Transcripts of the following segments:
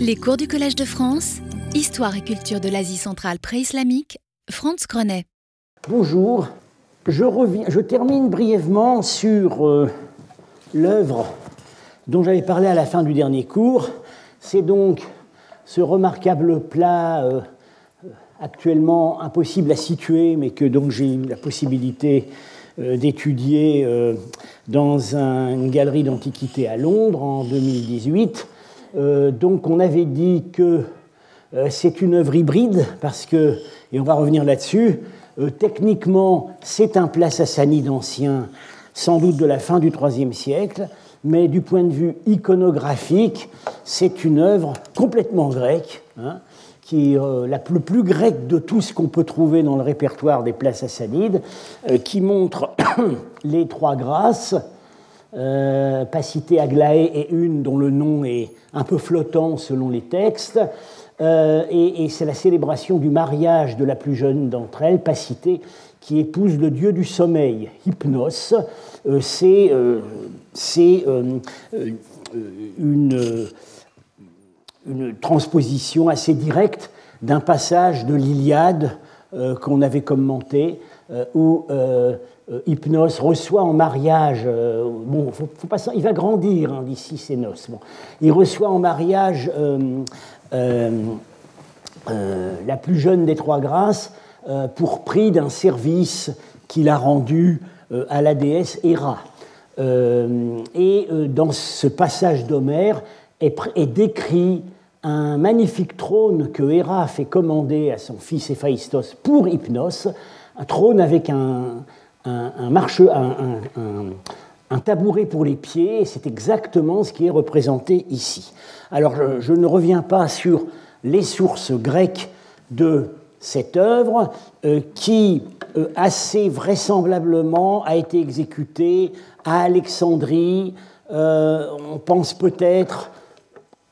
Les cours du Collège de France, Histoire et culture de l'Asie centrale pré-islamique, Franz Grenet. Bonjour, je, termine brièvement sur euh, l'œuvre dont j'avais parlé à la fin du dernier cours. C'est donc ce remarquable plat euh, actuellement impossible à situer, mais que donc j'ai eu la possibilité euh, d'étudier euh, dans une galerie d'antiquité à Londres en 2018. Euh, donc on avait dit que c'est une œuvre hybride parce que, et on va revenir là-dessus, techniquement c'est un plat sassanide ancien, sans doute de la fin du IIIe siècle, mais du point de vue iconographique, c'est une œuvre complètement grecque, hein, qui euh, la, plus grec de tout ce qu'on peut trouver dans le répertoire des plats sassanides, euh, qui montre les trois grâces, euh, Aglaé et une dont le nom est un peu flottant selon les textes. Euh, et, c'est la célébration du mariage de la plus jeune d'entre elles, Pacité, qui épouse le dieu du sommeil, Hypnos. Euh, c'est euh, une une transposition assez directe d'un passage de l'Iliade qu'on avait commenté, où Hypnos reçoit en mariage, bon, faut, pas, il va grandir hein, d'ici ses noces, bon, il reçoit en mariage la plus jeune des trois grâces pour prix d'un service qu'il a rendu à la déesse Héra. et dans ce passage d'Homère est décrit un magnifique trône que Héra fait commander à son fils Héphaïstos pour Hypnos, un trône avec un, un, marche, un, tabouret pour les pieds, c'est exactement ce qui est représenté ici. Alors je, ne reviens pas sur les sources grecques de cette œuvre, euh, qui euh, assez vraisemblablement a été exécutée à Alexandrie, euh, on pense peut-être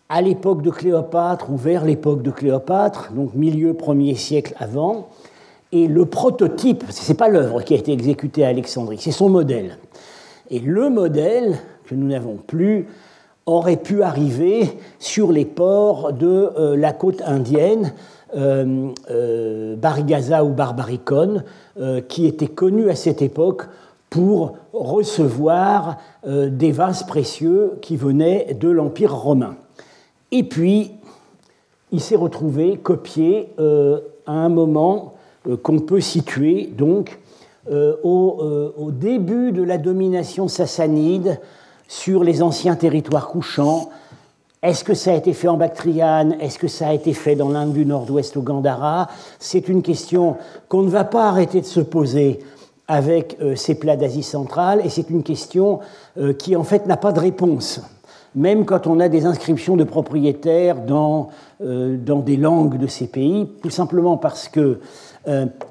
à l'époque de Cléopâtre ou vers l'époque de Cléopâtre, donc milieu premier siècle avant. Et le prototype, ce n'est pas l'œuvre qui a été exécutée à Alexandrie, c'est son modèle. Et le modèle, que nous n'avons plus, aurait pu arriver sur les ports de euh, la côte indienne, euh, euh, Barigaza ou Barbaricone, qui était connu à cette époque pour recevoir des vases précieux qui venaient de l'Empire romain. Et puis, il s'est retrouvé copié euh, à un moment euh, qu'on peut situer donc euh, au, début de la domination sassanide sur les anciens territoires couchants. Est-ce que ça a été fait en Bactriane? Est-ce que ça a été fait dans l'Inde du Nord-Ouest au Gandhara? C'est une question qu'on ne va pas arrêter de se poser avec ces plats d'Asie centrale et c'est une question qui en fait n'a pas de réponse. Même quand on a des inscriptions de propriétaires dans, euh, dans des langues de ces pays, tout simplement parce que euh,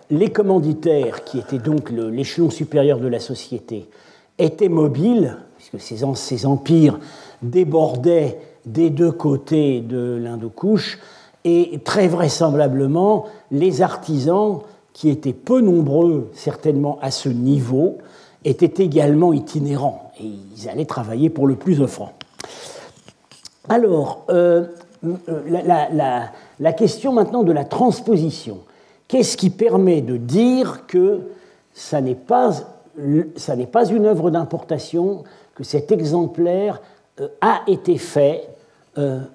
les commanditaires, qui étaient donc l'échelon supérieur de la société, étaient mobiles, puisque ces, ces empires débordaient des deux côtés de l'Indo-Couche, et très vraisemblablement, les artisans, qui étaient peu nombreux certainement à ce niveau, étaient également itinérants, et ils allaient travailler pour le plus offrant. Alors, euh, euh, la, question maintenant de la transposition. Qu'est-ce qui permet de dire que ça n'est pas, pas une œuvre d'importation, que cet exemplaire euh, a été fait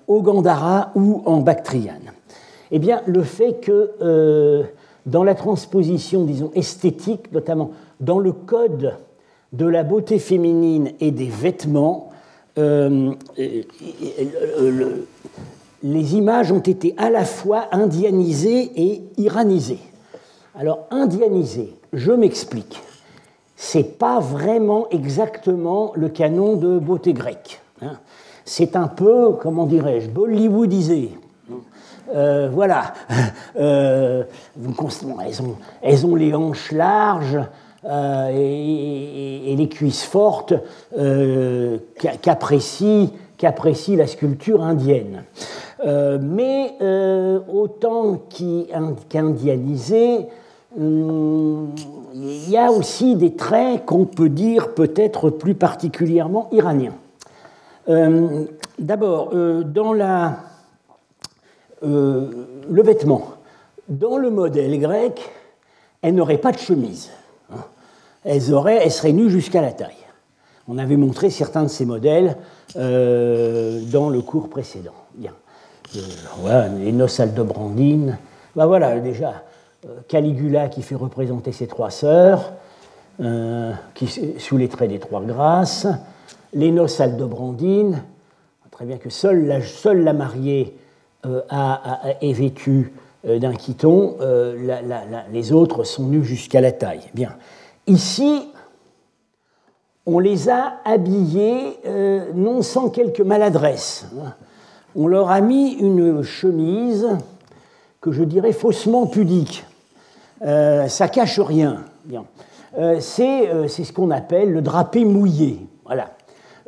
au Gandhara ou en Bactriane? Eh bien, le fait que dans la transposition, disons, esthétique, notamment dans le code de la beauté féminine et des vêtements, euh, les images ont été à la fois indianisées et iranisées. Alors, indianisées, je m'explique. C'est pas vraiment exactement le canon de beauté grecque. Hein. C'est un peu, comment dirais-je, bollywoodisé. Euh, voilà. Euh, elles, ont, elles, ont, les hanches larges, euh, et, les cuisses fortes euh, qu'apprécie la sculpture indienne. Euh, mais autant qu'indianisé, hum, il y a aussi des traits qu'on peut dire peut-être plus particulièrement iraniens. D'abord, dans la le vêtement. Dans le modèle grec, elles n'auraient pas de chemise. Hein. Elles, auraient, elles seraient nues jusqu'à la taille. On avait montré certains de ces modèles dans le cours précédent. Bien. voilà, les noces aldobrandines. Ben voilà, déjà, Caligula qui fait représenter ses trois sœurs, qui, sous les traits des trois grâces, les noces aldobrandines, très bien que seule la, seule la mariée euh, a, est vêtue euh, d'un quiton, euh, les autres sont nus jusqu'à la taille. Bien. Ici, on les a habillés non sans quelque maladresse. On leur a mis une chemise que je dirais faussement pudique. ça cache rien. Bien. c'est ce qu'on appelle le drapé mouillé. Voilà.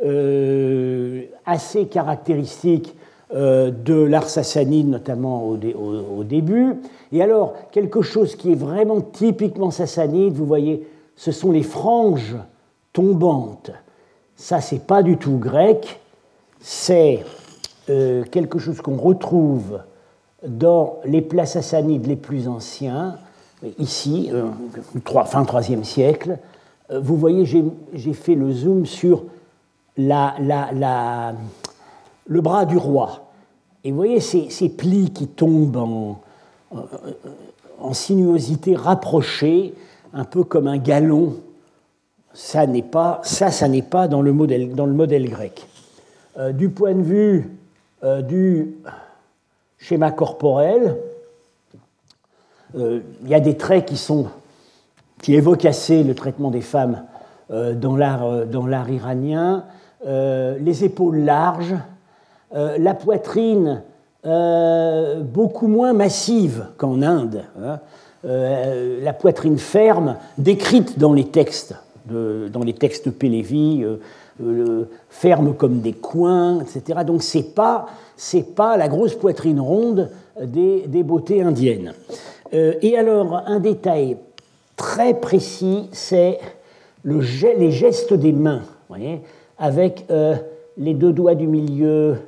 Euh, assez caractéristique euh, de l'art sassanide, notamment au, début. Et alors, quelque chose qui est vraiment typiquement sassanide, vous voyez, ce sont les franges tombantes. Ça, c'est pas du tout grec, c'est euh, quelque chose qu'on retrouve dans les plats sassanides les plus anciens, ici, fin 3e siècle. Vous voyez, j'ai fait le zoom sur le bras du roi. Et vous voyez ces, plis qui tombent en, en, sinuosité rapprochée, un peu comme un galon. Ça, n'est pas, ça, ça n'est pas dans le modèle, dans le modèle grec. Euh, du point de vue euh, du schéma corporel, euh, il y a des traits qui, sont, qui évoquent assez le traitement des femmes dans l'art iranien. Euh, les épaules larges, la poitrine beaucoup moins massive qu'en Inde, hein. la poitrine ferme, décrite dans les textes, dans les textes Pélévi, ferme comme des coins, etc. Donc c'est pas c'est pas la grosse poitrine ronde des, beautés indiennes. et alors un détail très précis, c'est le, les gestes des mains. Avec euh, les deux doigts du milieu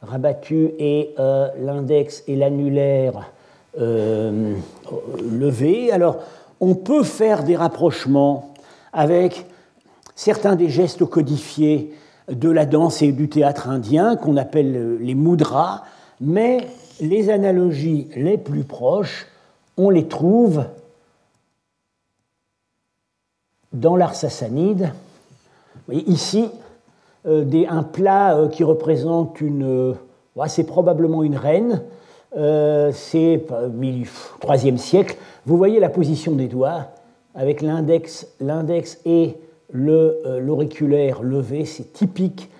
rabattus et euh, l'index et l'annulaire euh, levés. Alors, on peut faire des rapprochements avec certains des gestes codifiés de la danse et du théâtre indien qu'on appelle les mudras, mais les analogies les plus proches, on les trouve dans l'art sassanide. Ici, euh, un plat euh, qui représente une. Euh, c'est probablement une reine. c'est IIIe siècle. Vous voyez la position des doigts avec l'index, l'index et l'auriculaire levé, c'est typique.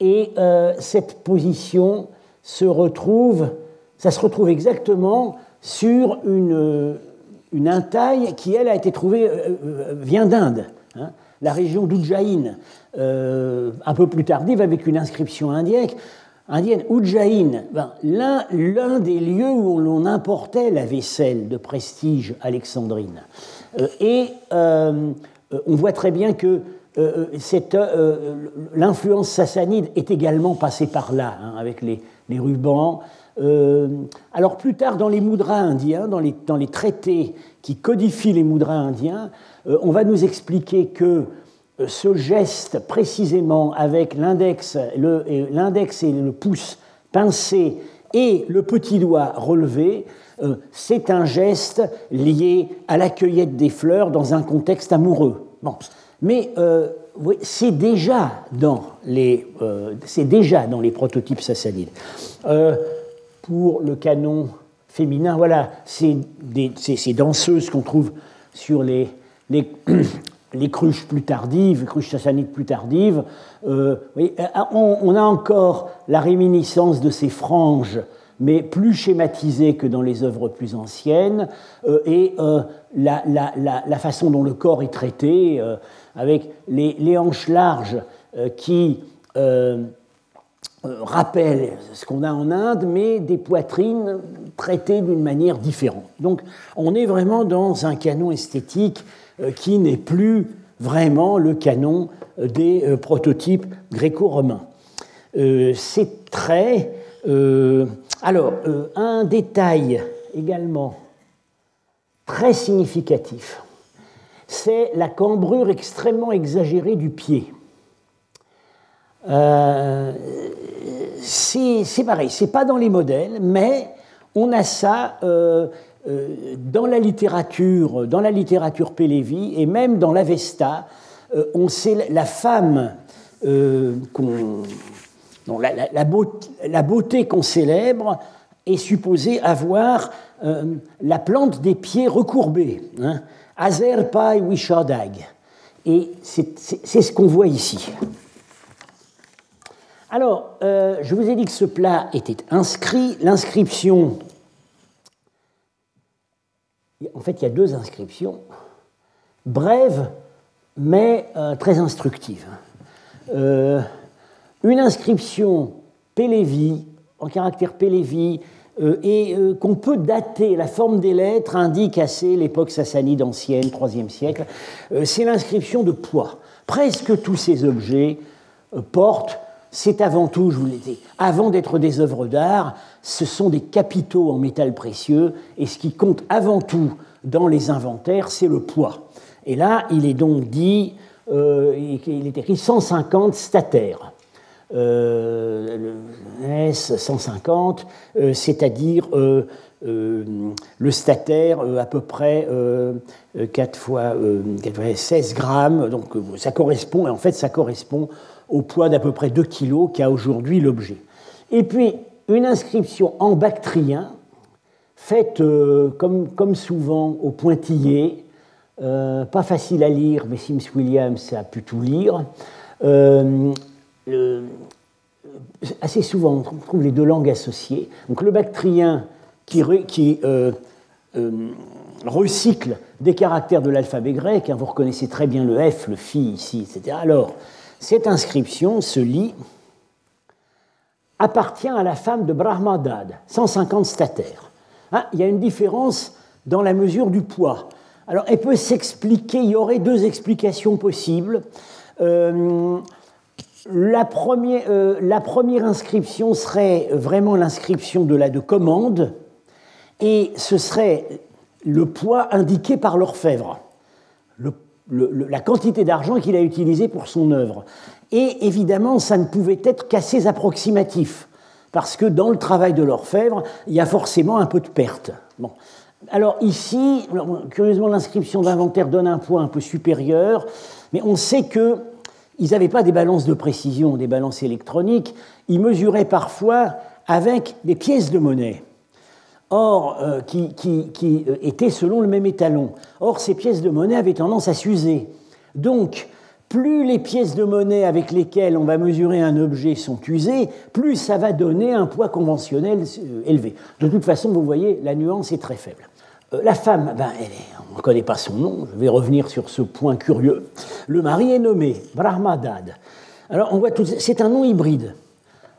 Et cette position se retrouve, ça se retrouve exactement sur une, une intaille qui, elle, a été trouvée, vient d'Inde. Hein la région d'Ujjain, euh, un peu plus tardive, avec une inscription indienne. indienne Ujjain, ben, l'un des lieux où l'on importait la vaisselle de prestige alexandrine. Euh, et euh, on voit très bien que l'influence sassanide est également passée par là, hein, avec les, rubans. alors plus tard, dans les moudras indiens, dans les, traités qui codifient les moudras indiens, euh, on va nous expliquer que euh, ce geste précisément avec l'index et le pouce pincé et le petit doigt relevé, euh, c'est un geste lié à la cueillette des fleurs dans un contexte amoureux. Bon. Mais c'est déjà, dans les, déjà dans les prototypes sassanides. pour le canon féminin, voilà, c'est ces danseuses qu'on trouve sur les, les, cruches plus tardives, les cruches sassanides plus tardives, euh, euh, on, a encore la réminiscence de ces franges, mais plus schématisées que dans les œuvres plus anciennes, euh, et la, façon dont le corps est traité, avec les, hanches larges qui rappellent ce qu'on a en Inde, mais des poitrines traitées d'une manière différente. Donc on est vraiment dans un canon esthétique euh, qui n'est plus vraiment le canon euh, des euh, prototypes gréco-romains. Ces traits Alors, un détail également très significatif, c'est la cambrure extrêmement exagérée du pied. Euh, c'est pareil, c'est pas dans les modèles, mais on a ça euh, euh, dans la littérature, dans la littérature Pélévi et même dans l'Avesta. on sait la femme qu'on la, beauté, qu'on célèbre est supposée avoir la plante des pieds recourbés. Hein, Wishadag. Et c'est ce qu'on voit ici. Alors, euh, je vous ai dit que ce plat était inscrit. L'inscription, en fait, il y a deux inscriptions, brèves, mais euh, très instructives. Euh, une inscription Pélévi, en caractère Pélévi, et qu'on peut dater, la forme des lettres indique assez l'époque sassanide ancienne, 3e siècle, c'est l'inscription de poids. Presque tous ces objets portent c'est avant tout, je vous l'ai dit, avant d'être des œuvres d'art, ce sont des capitaux en métal précieux, et ce qui compte avant tout dans les inventaires, c'est le poids. Et là, il est donc dit, euh, il est écrit 150 statères. Euh, S 150, euh, c'est-à-dire euh, le statère à peu près 4 fois, 16 grammes, donc ça correspond, en fait ça correspond au poids d'à peu près 2 kg qu'a aujourd'hui l'objet. Et puis, une inscription en bactrien, faite comme, souvent au pointillé, pas facile à lire, mais Sims Williams a pu tout lire. Assez souvent, on trouve les deux langues associées. Donc le bactrien qui, qui recycle des caractères de l'alphabet grec, hein, vous reconnaissez très bien le F, le phi ici, etc. Alors, cette inscription se lit appartient à la femme de Brahmadad, 150 statères. Hein, il y a une différence dans la mesure du poids. Alors, elle peut s'expliquer, il y aurait deux explications possibles. Euh, la, première, euh, la, première, inscription serait vraiment l'inscription de la de commande, et ce serait le poids indiqué par l'orfèvre. La quantité d'argent qu'il a utilisé pour son œuvre. Et évidemment, ça ne pouvait être qu'assez approximatif, parce que dans le travail de l'orfèvre, il y a forcément un peu de perte. Bon. Alors ici, curieusement, l'inscription d'inventaire donne un poids un peu supérieur, mais on sait que ils n'avaient pas des balances de précision, des balances électroniques, ils mesuraient parfois avec des pièces de monnaie or, euh, qui, euh, étaient selon le même étalon. Or, ces pièces de monnaie avaient tendance à s'user. Donc, plus les pièces de monnaie avec lesquelles on va mesurer un objet sont usées, plus ça va donner un poids conventionnel euh, élevé. De toute façon, vous voyez, la nuance est très faible. La femme, ben, on ne connaît pas son nom, je vais revenir sur ce point curieux. Le mari est nommé Brahmadad. Alors, on voit tout, c'est un nom hybride.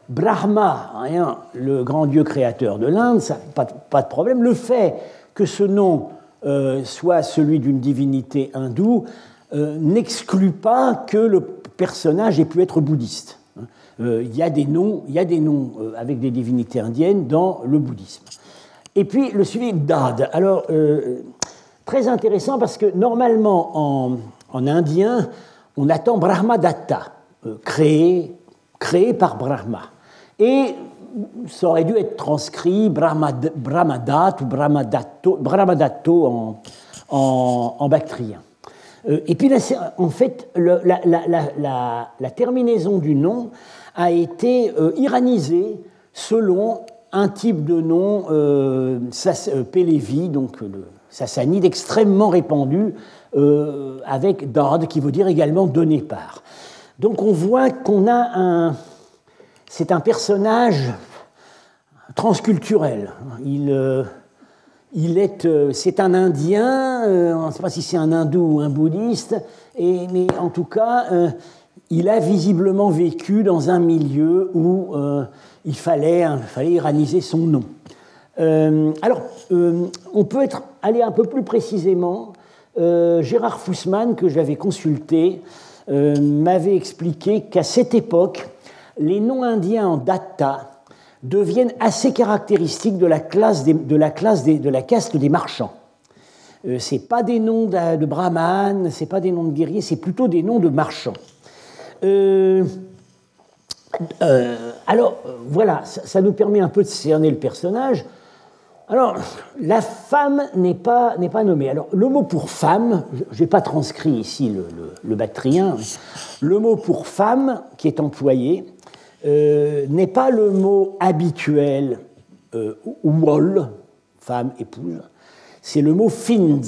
Brahma, rien, le grand dieu créateur de l'Inde, pas, pas de problème. Le fait que ce nom euh, soit celui d'une divinité hindoue euh, n'exclut pas que le personnage ait pu être bouddhiste. Euh, il y a des noms, il y a des noms avec des divinités indiennes dans le bouddhisme. Et puis le suivi Dad. Alors, très intéressant parce que normalement en, en indien, on attend Brahmadatta, créé, créé par Brahma. Et ça aurait dû être transcrit Brahmadat ou Brahmadato, en, en, bactrien. Euh, et puis, en fait, la, terminaison du nom a été euh, iranisée selon un type de nom euh, Pélévi, donc le sassanide extrêmement répandu, avec Dard, qui veut dire également donner par. Donc on voit qu'on a un, c'est un personnage transculturel. Il, euh, il est, euh, c'est un Indien, euh, on ne sait pas si c'est un hindou ou un bouddhiste, et, mais en tout cas, il a visiblement vécu dans un milieu où il fallait, iraniser son nom. alors, on peut être, aller un peu plus précisément. Gérard Fussman, que j'avais consulté, m'avait expliqué qu'à cette époque, les noms indiens en data deviennent assez caractéristiques de la, classe caste des marchands. Euh, ce n'est pas des noms de, de brahmanes, ce n'est pas des noms de guerriers, c'est plutôt des noms de marchands. Euh, euh, alors, voilà, ça, nous permet un peu de cerner le personnage. Alors, la femme n'est pas, pas nommée. Alors, le mot pour femme, je n'ai pas transcrit ici le, le, bactrien, le mot pour femme qui est employé n'est pas le mot habituel wall, femme, épouse, c'est le mot fins,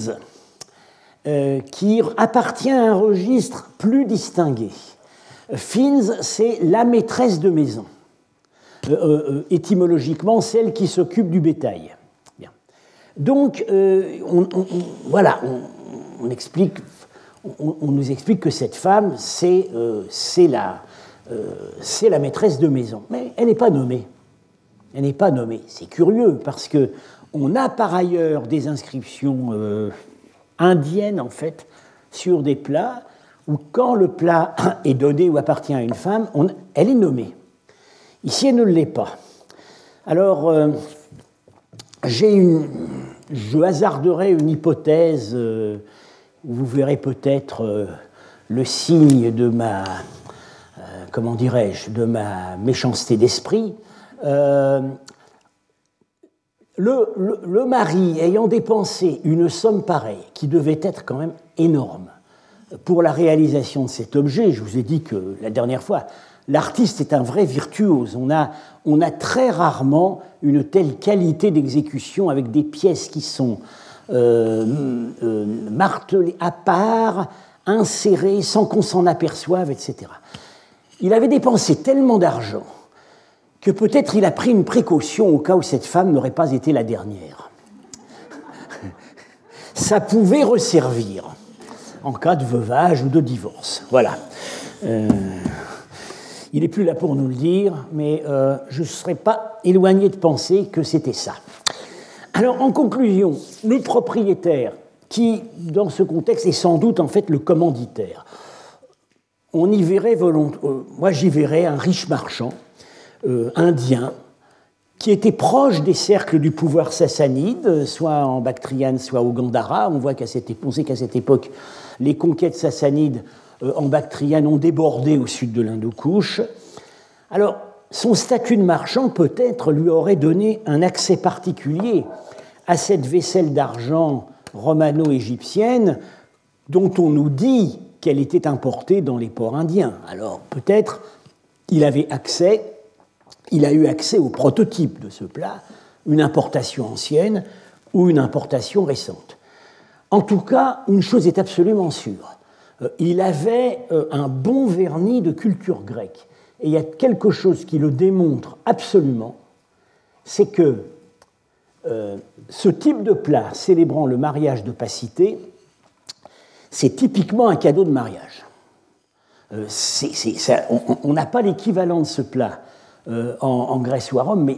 euh, qui appartient à un registre plus distingué. Fins, c'est la maîtresse de maison. Euh, euh, étymologiquement, celle qui s'occupe du bétail. Donc, on, voilà, on, nous explique que cette femme, c'est la, maîtresse de maison. Mais elle n'est pas nommée. Elle n'est pas nommée. C'est curieux parce que on a par ailleurs des inscriptions euh, indiennes, en fait, sur des plats où, quand le plat est donné ou appartient à une femme, elle est nommée. Ici, elle ne l'est pas. Alors, euh, j'ai une, je hasarderai une hypothèse, euh, vous verrez peut-être le signe de ma, comment dirais-je, de ma méchanceté d'esprit le, mari ayant dépensé une somme pareille, qui devait être quand même énorme, pour la réalisation de cet objet, je vous ai dit que la dernière fois, l'artiste est un vrai virtuose. On a, on a très rarement une telle qualité d'exécution avec des pièces qui sont euh, euh, martelées à part, insérées sans qu'on s'en aperçoive, etc. Il avait dépensé tellement d'argent que peut-être il a pris une précaution au cas où cette femme n'aurait pas été la dernière. Ça pouvait resservir en cas de veuvage ou de divorce. Voilà. Euh, il n'est plus là pour nous le dire, mais euh, je ne serais pas éloigné de penser que c'était ça. Alors, en conclusion, le propriétaire, qui, dans ce contexte, est sans doute en fait le commanditaire, on y verrait volontairement, euh, moi j'y verrais un riche marchand indien qui était proche des cercles du pouvoir sassanide, soit en Bactriane, soit au Gandhara. On voit qu'à cette époque, les conquêtes sassanides euh, en Bactriane ont débordé au sud de l'Indo-Couche. Alors, son statut de marchand, peut-être, lui aurait donné un accès particulier à cette vaisselle d'argent romano-égyptienne dont on nous dit qu'elle était importée dans les ports indiens. Alors, peut-être, il avait accès il a eu accès au prototype de ce plat, une importation ancienne ou une importation récente. En tout cas, une chose est absolument sûre. Euh, il avait euh, un bon vernis de culture grecque. Et il y a quelque chose qui le démontre absolument, c'est que euh, ce type de plat célébrant le mariage de Pacité, c'est typiquement un cadeau de mariage. on n'a pas l'équivalent de ce plat euh, en, Grèce ou à Rome, mais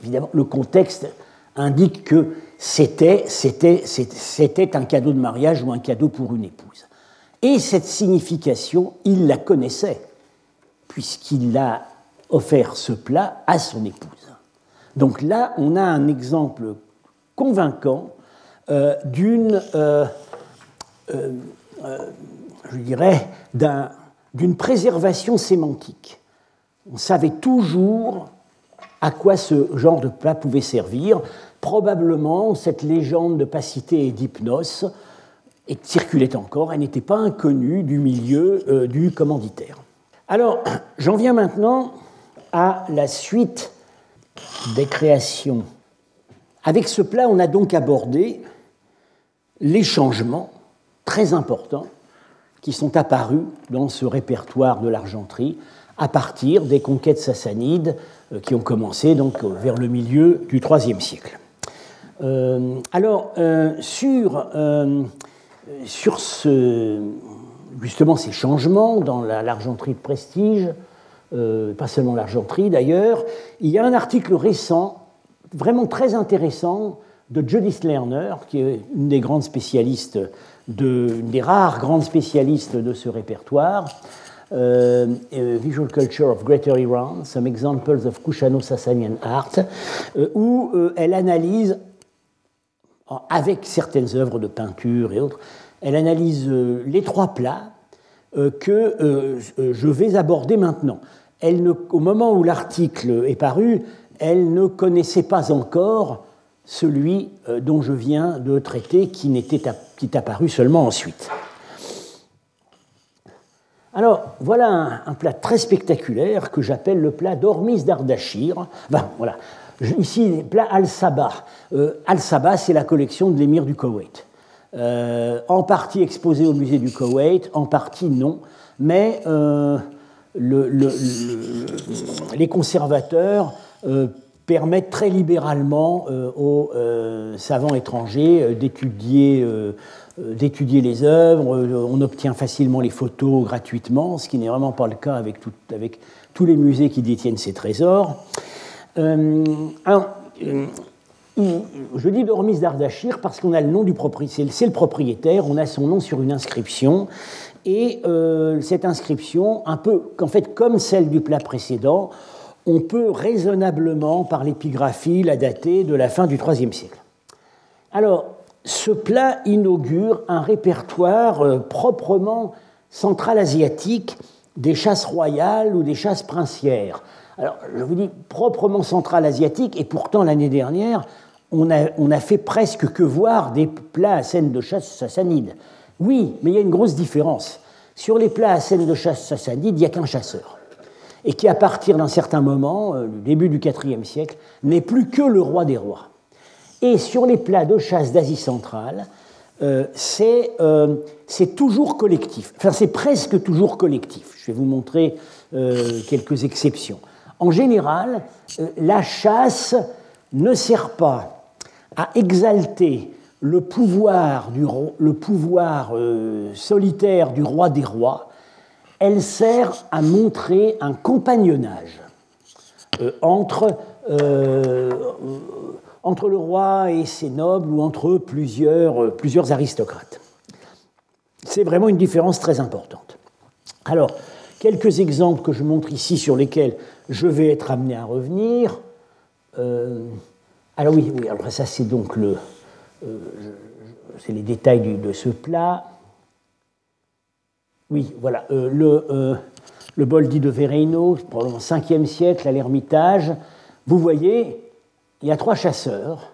évidemment, le contexte indique que c'était, un cadeau de mariage ou un cadeau pour une épouse. Et cette signification, il la connaissait, puisqu'il a offert ce plat à son épouse. Donc là, on a un exemple convaincant euh, d'une, euh, je dirais, d'une préservation sémantique on savait toujours à quoi ce genre de plat pouvait servir. Probablement, cette légende de pacité et d'hypnose circulait encore, elle n'était pas inconnue du milieu euh, du commanditaire. Alors, j'en viens maintenant à la suite des créations. Avec ce plat, on a donc abordé les changements très importants qui sont apparus dans ce répertoire de l'argenterie à partir des conquêtes sassanides euh, qui ont commencé donc euh, vers le milieu du IIIe siècle. Euh, alors, sur, sur ce, justement ces changements dans l'argenterie de prestige, pas seulement l'argenterie d'ailleurs, il y a un article récent, vraiment très intéressant, de Judith Lerner, qui est une des grandes spécialistes, de, une des rares grandes spécialistes de ce répertoire, Visual Culture of Greater Iran, Some Examples of Kushano-Sassanian Art, où elle analyse, avec certaines œuvres de peinture et autres, elle analyse les trois plats que je vais aborder maintenant. Elle ne, au moment où l'article est paru, elle ne connaissait pas encore celui euh, dont je viens de traiter, qui, n'était, qui est apparu seulement ensuite. Alors, voilà un, plat très spectaculaire que j'appelle le plat d'Ormis d'Ardachir. voilà. Ici, plat Al-Sabah. Euh, Al-Sabah, c'est la collection de l'émir du Koweït. Euh, en partie exposé au musée du Koweït, en partie non. Mais les conservateurs permettent très libéralement euh, aux euh, savants étrangers euh, d'étudier les œuvres, on obtient facilement les photos gratuitement, ce qui n'est vraiment pas le cas avec, tous les musées qui détiennent ces trésors. Je dis Dormis d'Ardachir parce qu'on a le nom du propriétaire, c'est le propriétaire, on a son nom sur une inscription, et cette inscription, un peu, en fait, comme celle du plat précédent, on peut raisonnablement, par l'épigraphie, la dater de la fin du IIIe siècle. Alors, ce plat inaugure un répertoire euh, proprement central-asiatique des chasses royales ou des chasses princières. Alors, je vous dis proprement central-asiatique, et pourtant l'année dernière, on a, fait presque que voir des plats à scène de chasse sassanides. Oui, mais il y a une grosse différence. Sur les plats à scène de chasse sassanides, il n'y a qu'un chasseur et qui, à partir d'un certain moment, euh, le début du IVe siècle, n'est plus que le roi des rois. Et sur les plats de chasse d'Asie centrale, euh, euh, c'est toujours collectif. Enfin, c'est presque toujours collectif. Je vais vous montrer quelques exceptions. En général, la chasse ne sert pas à exalter le pouvoir, pouvoir solitaire du roi des rois, elle sert à montrer un compagnonnage euh, entre, euh, le roi et ses nobles ou entre plusieurs, euh, plusieurs aristocrates. C'est vraiment une différence très importante. Alors, quelques exemples que je montre ici sur lesquels je vais être amené à revenir. alors oui, oui, alors ça c'est donc le, c'est les détails de ce plat. Oui, voilà. Euh, le, euh, le, bol dit de Vereino, le 5e siècle, à l'Ermitage. Vous voyez, il y a trois chasseurs.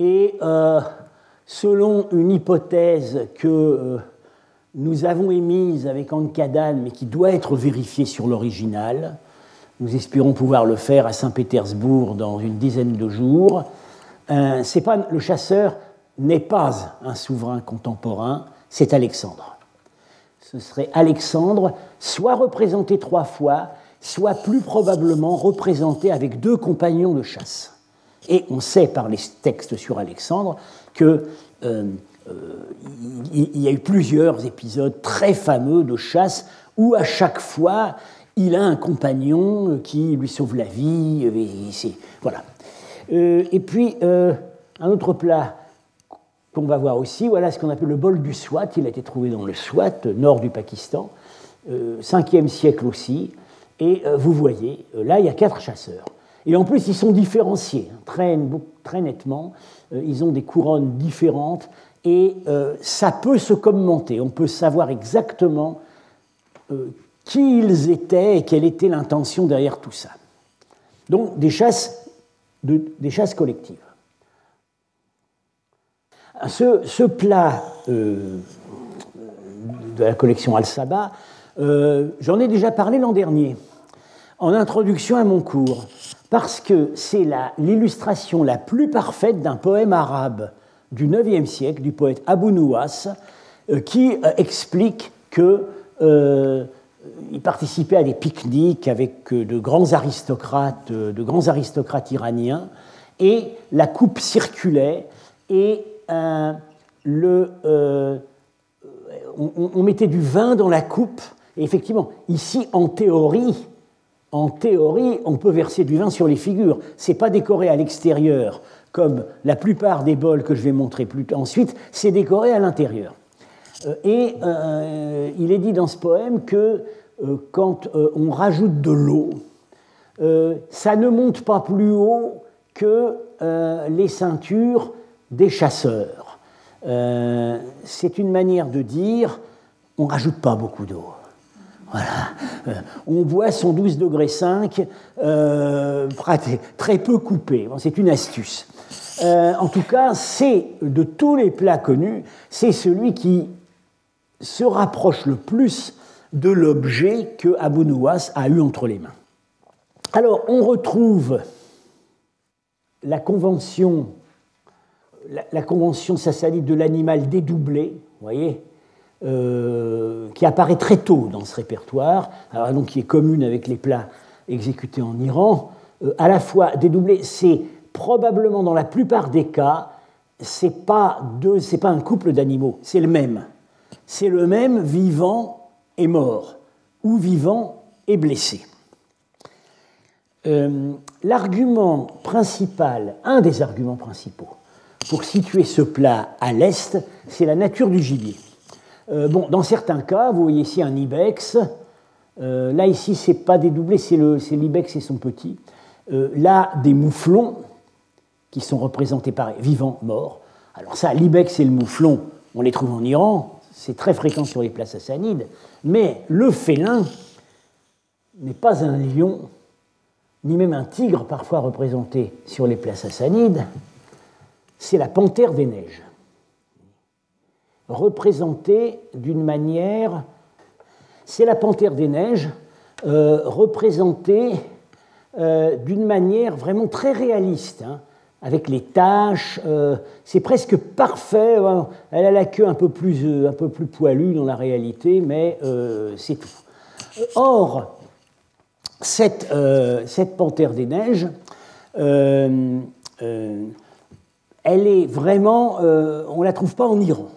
Et euh, selon une hypothèse que nous avons émise avec Ankadan, mais qui doit être vérifiée sur l'original, nous espérons pouvoir le faire à Saint-Pétersbourg dans une dizaine de jours. pas, le chasseur n'est pas un souverain contemporain, c'est Alexandre ce serait Alexandre, soit représenté trois fois, soit plus probablement représenté avec deux compagnons de chasse. Et on sait par les textes sur Alexandre que euh, euh, il y a eu plusieurs épisodes très fameux de chasse où à chaque fois il a un compagnon qui lui sauve la vie. Et, voilà. Euh, et puis un autre plat qu'on va voir aussi. Voilà ce qu'on appelle le bol du Swat. Il a été trouvé dans le Swat, nord du Pakistan, 5e euh, siècle aussi. Et euh, vous voyez, euh, là, il y a quatre chasseurs. Et en plus, ils sont différenciés, hein, très, très nettement. ils ont des couronnes différentes. Et ça peut se commenter. On peut savoir exactement qui ils étaient et quelle était l'intention derrière tout ça. Donc, des chasses, des chasses collectives. Ce, plat euh, de la collection Al-Saba, euh, j'en ai déjà parlé l'an dernier, en introduction à mon cours, parce que c'est l'illustration la, plus parfaite d'un poème arabe du IXe siècle, du poète Abu Nouas, euh, qui explique que il participait à des pique-niques avec de grands aristocrates, de grands aristocrates iraniens, et la coupe circulait et le, euh, on, mettait du vin dans la coupe. Et effectivement, ici, en théorie, en théorie, on peut verser du vin sur les figures. C'est pas décoré à l'extérieur, comme la plupart des bols que je vais montrer plus ensuite. C'est décoré à l'intérieur. Euh, et euh, il est dit dans ce poème que quand on rajoute de l'eau, ça ne monte pas plus haut que les ceintures des chasseurs. C'est une manière de dire on rajoute pas beaucoup d'eau. Voilà. Euh, on boit son 12 degrés 5, euh, très peu coupé. c'est une astuce. Euh, en tout cas, c'est de tous les plats connus, c'est celui qui se rapproche le plus de l'objet que Abu Nuwas a eu entre les mains. Alors, on retrouve la convention, la, convention sassanide de l'animal dédoublé, voyez, euh, qui apparaît très tôt dans ce répertoire, alors donc qui est commune avec les plats exécutés en Iran, euh, à la fois dédoublé, c'est probablement dans la plupart des cas, deux, c'est pas un couple d'animaux, c'est le même. C'est le même vivant et mort, ou vivant et blessé. Euh, l'argument principal, un des arguments principaux pour situer ce plat à l'est, c'est la nature du gibier. Euh, bon, dans certains cas, vous voyez ici un ibex. Euh, là, ici, c'est pas dédoublé, c'est l'ibex et son petit. Là, des mouflons qui sont représentés par vivants, morts. Alors ça, l'ibex et le mouflon, on les trouve en Iran, c'est très fréquent sur les places sassanides, mais le félin n'est pas un lion, ni même un tigre parfois représenté sur les places sassanides, c'est la panthère des neiges représentée d'une manière, c'est la panthère des neiges, euh, représentée euh, d'une manière vraiment très réaliste, hein, avec les taches, euh, c'est presque parfait, hein. elle a la queue un peu plus, un peu plus poilue dans la réalité, mais c'est tout. Or, cette, cette panthère des neiges, elle est vraiment, on ne la trouve pas en Iran.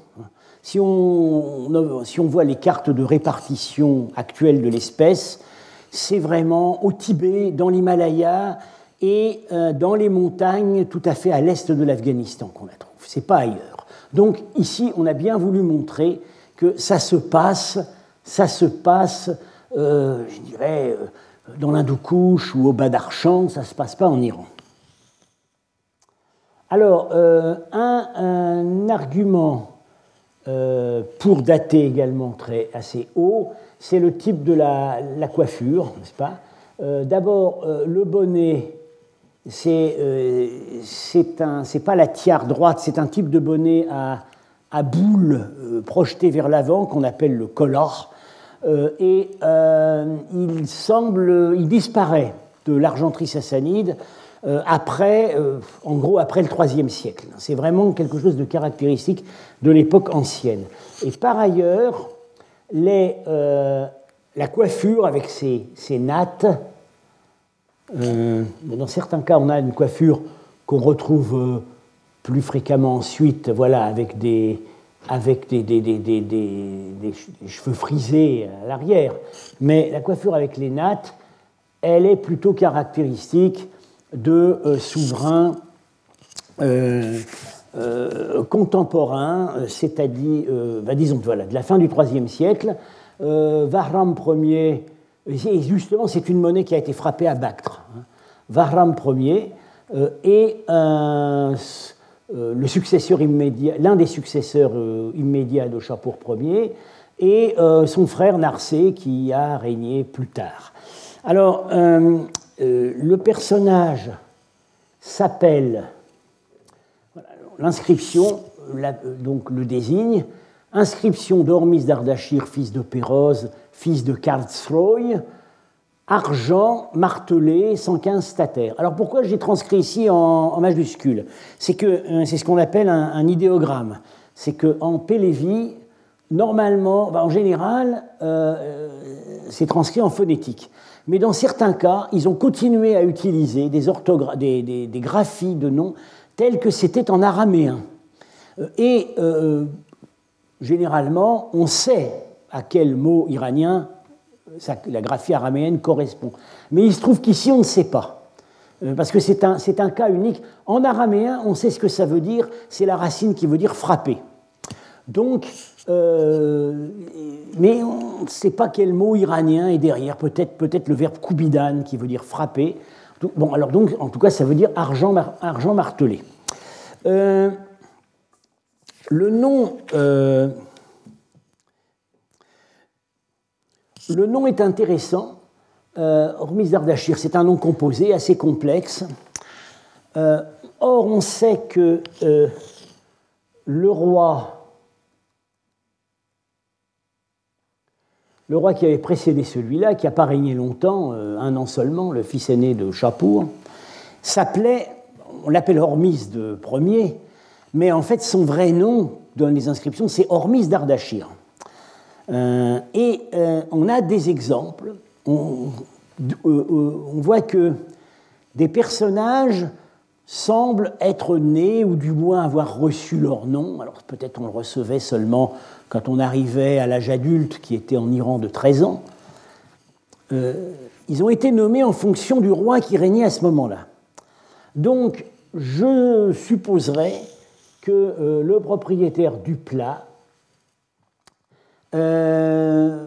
Si on, si on voit les cartes de répartition actuelles de l'espèce, c'est vraiment au Tibet, dans l'Himalaya et euh, dans les montagnes tout à fait à l'est de l'Afghanistan qu'on la trouve. C'est pas ailleurs. Donc ici, on a bien voulu montrer que ça se passe, ça se passe, euh, je dirais, euh, dans l'Hindoukouche ou au Badarchan, ça se passe pas en Iran. Alors, un, argument pour dater également très assez haut, c'est le type de la, coiffure, n'est-ce pas? D'abord, le bonnet, c'est c'est pas la tiare droite, c'est un type de bonnet à, à boule projeté vers l'avant qu'on appelle le collar. et il semble, il disparaît de l'argenterie sassanide euh, après, euh, en gros, après le IIIe siècle. C'est vraiment quelque chose de caractéristique de l'époque ancienne. Et par ailleurs, euh, la coiffure avec ses, nattes, dans certains cas, on a une coiffure qu'on retrouve plus fréquemment ensuite, voilà, avec des, cheveux frisés à l'arrière. Mais la coiffure avec les nattes, elle est plutôt caractéristique de euh, souverains euh, euh, contemporains, c'est-à-dire, bah, disons, voilà, de la fin du IIIe siècle. Vahram Ier, justement, c'est une monnaie qui a été frappée à Bactre. Hein. Vahram Ier est le successeur immédiat, l'un des successeurs immédiats de Shapur Ier, et son frère Narsé qui a régné plus tard. Alors, euh, le personnage s'appelle, l'inscription euh, donc le désigne, inscription d'Ormis d'Ardachir, fils de Péroz, fils de Karlsruhe, argent martelé 115 statères. Alors pourquoi j'ai transcrit ici en, majuscule? C'est que euh, c'est ce qu'on appelle un, idéogramme. C'est qu'en Pélévi, normalement, en général, c'est transcrit en phonétique mais dans certains cas, ils ont continué à utiliser des, graphies de noms tels que c'était en araméen. Euh, et euh, généralement, on sait à quel mot iranien la graphie araméenne correspond. Mais il se trouve qu'ici, on ne sait pas. Euh, parce que c'est un, un, cas unique. En araméen, on sait ce que ça veut dire. C'est la racine qui veut dire frapper. Donc, mais on ne sait pas quel mot iranien est derrière, peut-être peut le verbe kubidan qui veut dire frapper. Bon, alors donc, en tout cas, ça veut dire argent, argent martelé. le nom. Le nom est intéressant. Euh, Hormis d'Ardachir, c'est un nom composé assez complexe. Euh, or, on sait que euh, le roi, le roi qui avait précédé celui-là, qui n'a pas régné longtemps, un an seulement, le fils aîné de Chapour, s'appelait, on l'appelle Hormis de premier, mais en fait son vrai nom dans les inscriptions c'est Hormis d'Ardachir. Et on a des exemples on, on voit que des personnages semblent être nés ou du moins avoir reçu leur nom. Alors peut-être on le recevait seulement quand on arrivait à l'âge adulte, qui était en Iran de 13 ans. Euh, ils ont été nommés en fonction du roi qui régnait à ce moment-là. Donc je supposerais que euh, le propriétaire du plat euh,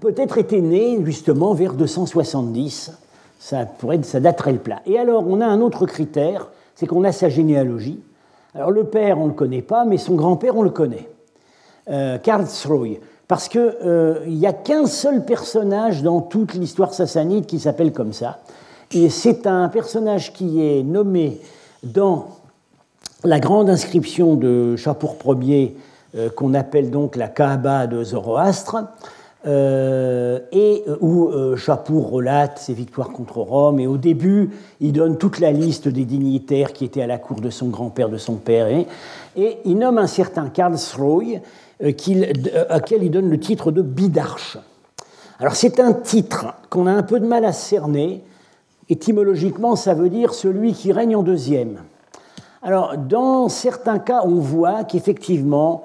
peut-être été né justement vers 270. Ça, pourrait, ça daterait le plat. Et alors, on a un autre critère, c'est qu'on a sa généalogie. Alors, le père, on ne le connaît pas, mais son grand-père, on le connaît. Euh, Karlsruhe. Parce qu'il euh, n'y a qu'un seul personnage dans toute l'histoire sassanide qui s'appelle comme ça. Et c'est un personnage qui est nommé dans la grande inscription de Chapour Ier, euh, qu'on appelle donc la Kaaba de Zoroastre, euh, et euh, où euh, relate ses victoires contre Rome. Et au début, il donne toute la liste des dignitaires qui étaient à la cour de son grand-père, de son père. Et, il nomme un certain Karlsruhe, à quel il donne le titre de Bidarche. Alors c'est un titre qu'on a un peu de mal à cerner. Étymologiquement, ça veut dire celui qui règne en deuxième. Alors, dans certains cas, on voit qu'effectivement,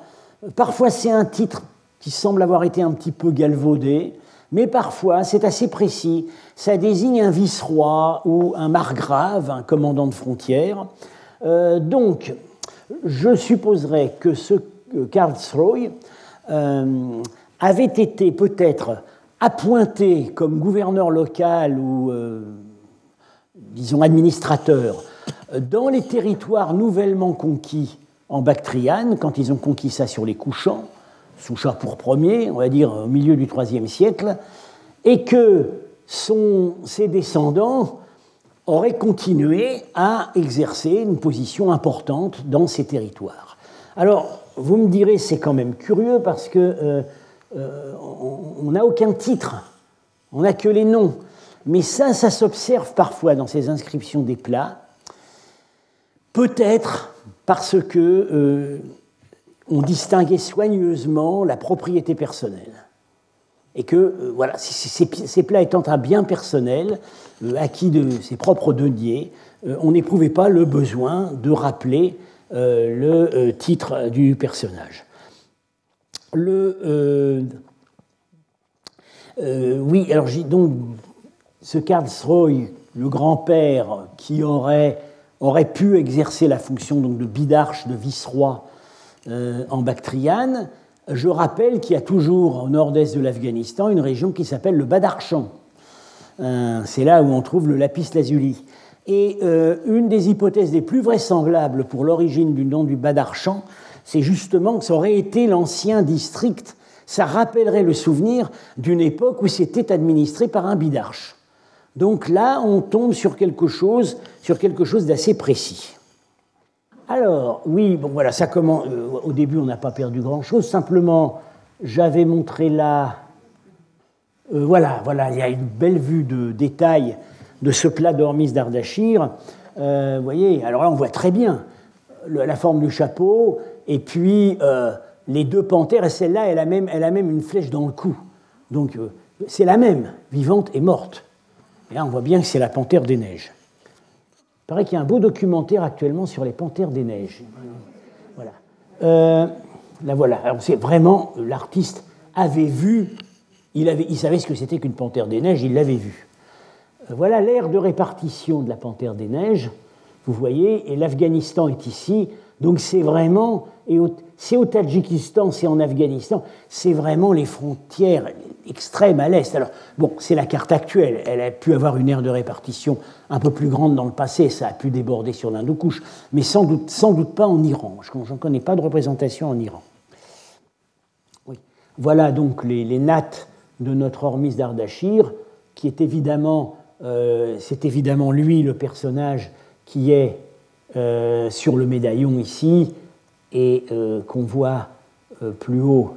parfois c'est un titre qui semble avoir été un petit peu galvaudé, mais parfois c'est assez précis. Ça désigne un vice-roi ou un margrave, un commandant de frontière. Euh, donc, je supposerais que ce Karlsruhe euh, avait été peut-être appointé comme gouverneur local ou, euh, disons, administrateur dans les territoires nouvellement conquis en Bactriane, quand ils ont conquis ça sur les couchants, sous Chapour Ier, on va dire au milieu du IIIe siècle, et que ses descendants auraient continué à exercer une position importante dans ces territoires. Alors, vous me direz, c'est quand même curieux parce que euh, euh, on n'a aucun titre, on n'a que les noms. Mais ça, ça s'observe parfois dans ces inscriptions des plats. Peut-être parce que euh, on distinguait soigneusement la propriété personnelle. Et que, euh, voilà, ces, plats étant un bien personnel, euh, acquis de ses propres deniers, on n'éprouvait pas le besoin de rappeler le titre du personnage. Le, oui, alors donc ce Karlsruhe, le grand-père qui aurait, aurait pu exercer la fonction donc, de bidarche, de vice-roi euh, en Bactriane, je rappelle qu'il y a toujours au nord-est de l'Afghanistan une région qui s'appelle le Badarchan. Euh, c'est là où on trouve le lapis lazuli. Et euh, une des hypothèses les plus vraisemblables pour l'origine du nom du Badarchan, c'est justement que ça aurait été l'ancien district. Ça rappellerait le souvenir d'une époque où c'était administré par un bidarche. Donc là, on tombe sur quelque chose, sur quelque chose d'assez précis. Alors, oui, bon voilà, ça commence. Euh, au début, on n'a pas perdu grand-chose. Simplement, j'avais montré là. Euh, voilà, voilà, il y a une belle vue de détail de ce plat d'Ormis d'Ardachir. Euh, vous voyez, alors là, on voit très bien la forme du chapeau, et puis les deux panthères, et celle-là, elle, elle a même une flèche dans le cou. Donc, c'est la même, vivante et morte. Et là, on voit bien que c'est la panthère des neiges. Il paraît qu'il y a un beau documentaire actuellement sur les panthères des neiges. Voilà. Euh, là voilà. C'est vraiment l'artiste avait vu, il, avait, il savait ce que c'était qu'une panthère des neiges, il l'avait vu. Euh, voilà l'ère de répartition de la panthère des neiges. Vous voyez, et l'Afghanistan est ici. Donc c'est vraiment, c'est au Tadjikistan, c'est en Afghanistan, c'est vraiment les frontières extrêmes à l'est. Alors bon, c'est la carte actuelle, elle a pu avoir une aire de répartition un peu plus grande dans le passé, ça a pu déborder sur l'Hindoukouche, mais sans doute, sans doute pas en Iran. Je n'en connais pas de représentation en Iran. Oui. Voilà donc les, les nattes de notre Hormis d'Ardachir, qui est évidemment, euh, c'est évidemment lui le personnage qui est euh, sur le médaillon ici et euh, qu'on voit plus haut,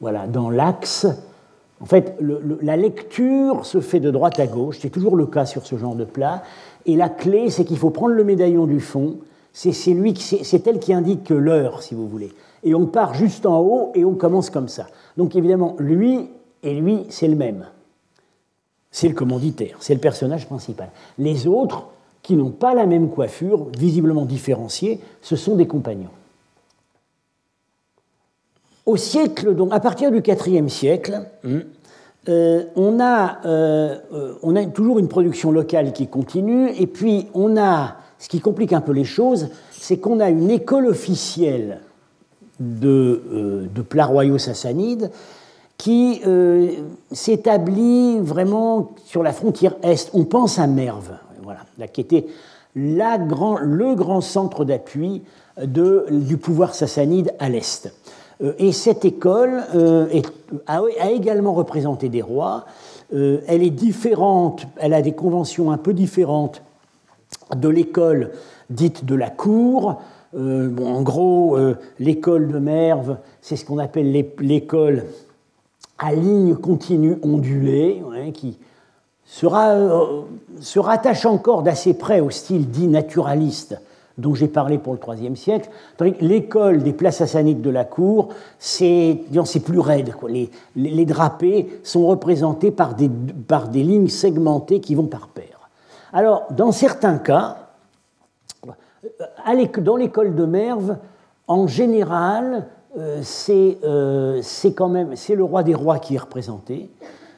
voilà, dans l'axe. En fait, la lecture se fait de droite à gauche, c'est toujours le cas sur ce genre de plat, et la clé, c'est qu'il faut prendre le médaillon du fond, c'est elle qui indique l'heure, si vous voulez. Et on part juste en haut et on commence comme ça. Donc évidemment, lui et lui, c'est le même. C'est le commanditaire, c'est le personnage principal. Les autres, qui n'ont pas la même coiffure, visiblement différenciée, ce sont des compagnons. Au siècle, donc à partir du IVe siècle, hmm, euh, on, a, euh, on, a, toujours une production locale qui continue, et puis on a, ce qui complique un peu les choses, c'est qu'on a une école officielle de, euh, plats royaux sassanides qui euh, s'établit vraiment sur la frontière est. On pense à Merve, voilà, qui était le grand centre d'appui du pouvoir sassanide à l'est. Euh, et cette école euh, a, également représenté des rois. elle est différente, elle a des conventions un peu différentes de l'école dite de la cour. Bon, en gros, l'école de Merve, c'est ce qu'on appelle l'école à ligne continue ondulée, qui sera, euh, se rattache encore d'assez près au style dit naturaliste dont j'ai parlé pour le IIIe siècle. L'école des places sassanides de la cour, c'est plus raide. Les, drapés sont représentés par des, lignes segmentées qui vont par paire. Alors, dans certains cas, dans l'école de Merve, en général, euh, euh, c'est le roi des rois qui est représenté,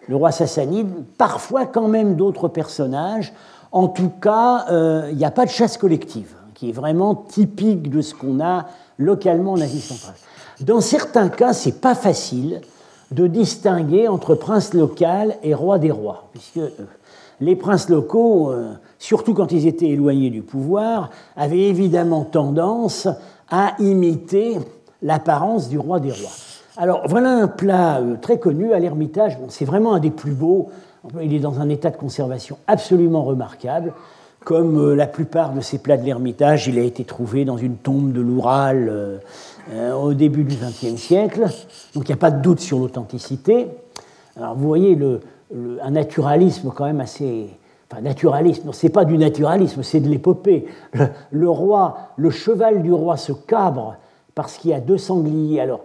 le roi sassanide, parfois quand même d'autres personnages. En tout cas, euh, il n'y a pas de chasse collective, qui est vraiment typique de ce qu'on a localement en Asie centrale. Dans certains cas, c'est pas facile de distinguer entre prince local et roi des rois, puisque les princes locaux, surtout quand ils étaient éloignés du pouvoir, avaient évidemment tendance à imiter l'apparence du roi des rois. Alors voilà un plat euh, très connu à l'Ermitage, c'est vraiment un des plus beaux, il est dans un état de conservation absolument remarquable. Comme euh, la plupart de ces plats de l'Ermitage, il a été trouvé dans une tombe de l'Oural euh, au début du XXe siècle, donc il n'y a pas de doute sur l'authenticité. Alors vous voyez un naturalisme quand même assez, Enfin, naturalisme, c'est pas du naturalisme, c'est de l'épopée. le, roi, le cheval du roi se cabre parce qu'il y a deux sangliers. Alors,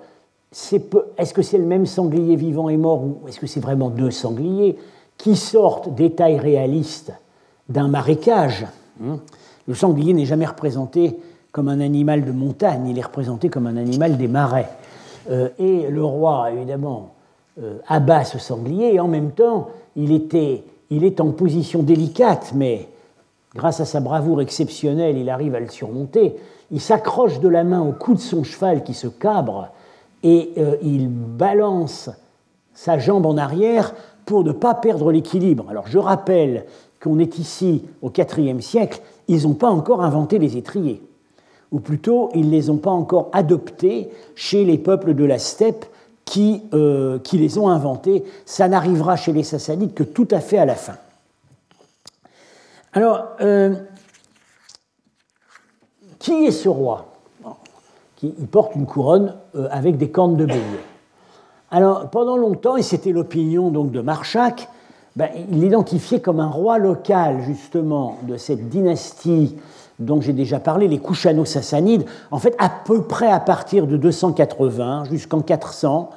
est-ce que c'est le même sanglier vivant et mort ou est-ce que c'est vraiment deux sangliers qui sortent des tailles réalistes d'un marécage hein Le sanglier n'est jamais représenté comme un animal de montagne, il est représenté comme un animal des marais. Euh, et le roi, évidemment, euh, abat ce sanglier et en même temps, il, était, il est en position délicate, mais grâce à sa bravoure exceptionnelle, il arrive à le surmonter il s'accroche de la main au cou de son cheval qui se cabre et euh, il balance sa jambe en arrière pour ne pas perdre l'équilibre. Alors je rappelle qu'on est ici au IVe siècle, ils n'ont pas encore inventé les étriers, ou plutôt ils ne les ont pas encore adoptés chez les peuples de la steppe qui, euh, qui les ont inventés. Ça n'arrivera chez les Sassanides que tout à fait à la fin. Alors, euh, qui est ce roi? Il porte une couronne euh, avec des cornes de bélier. Alors, pendant longtemps, et c'était l'opinion donc de Marchak, ben, il l'identifiait comme un roi local, justement, de cette dynastie dont j'ai déjà parlé, les Kushano-Sassanides. En fait, à peu près à partir de 280 jusqu'en 400,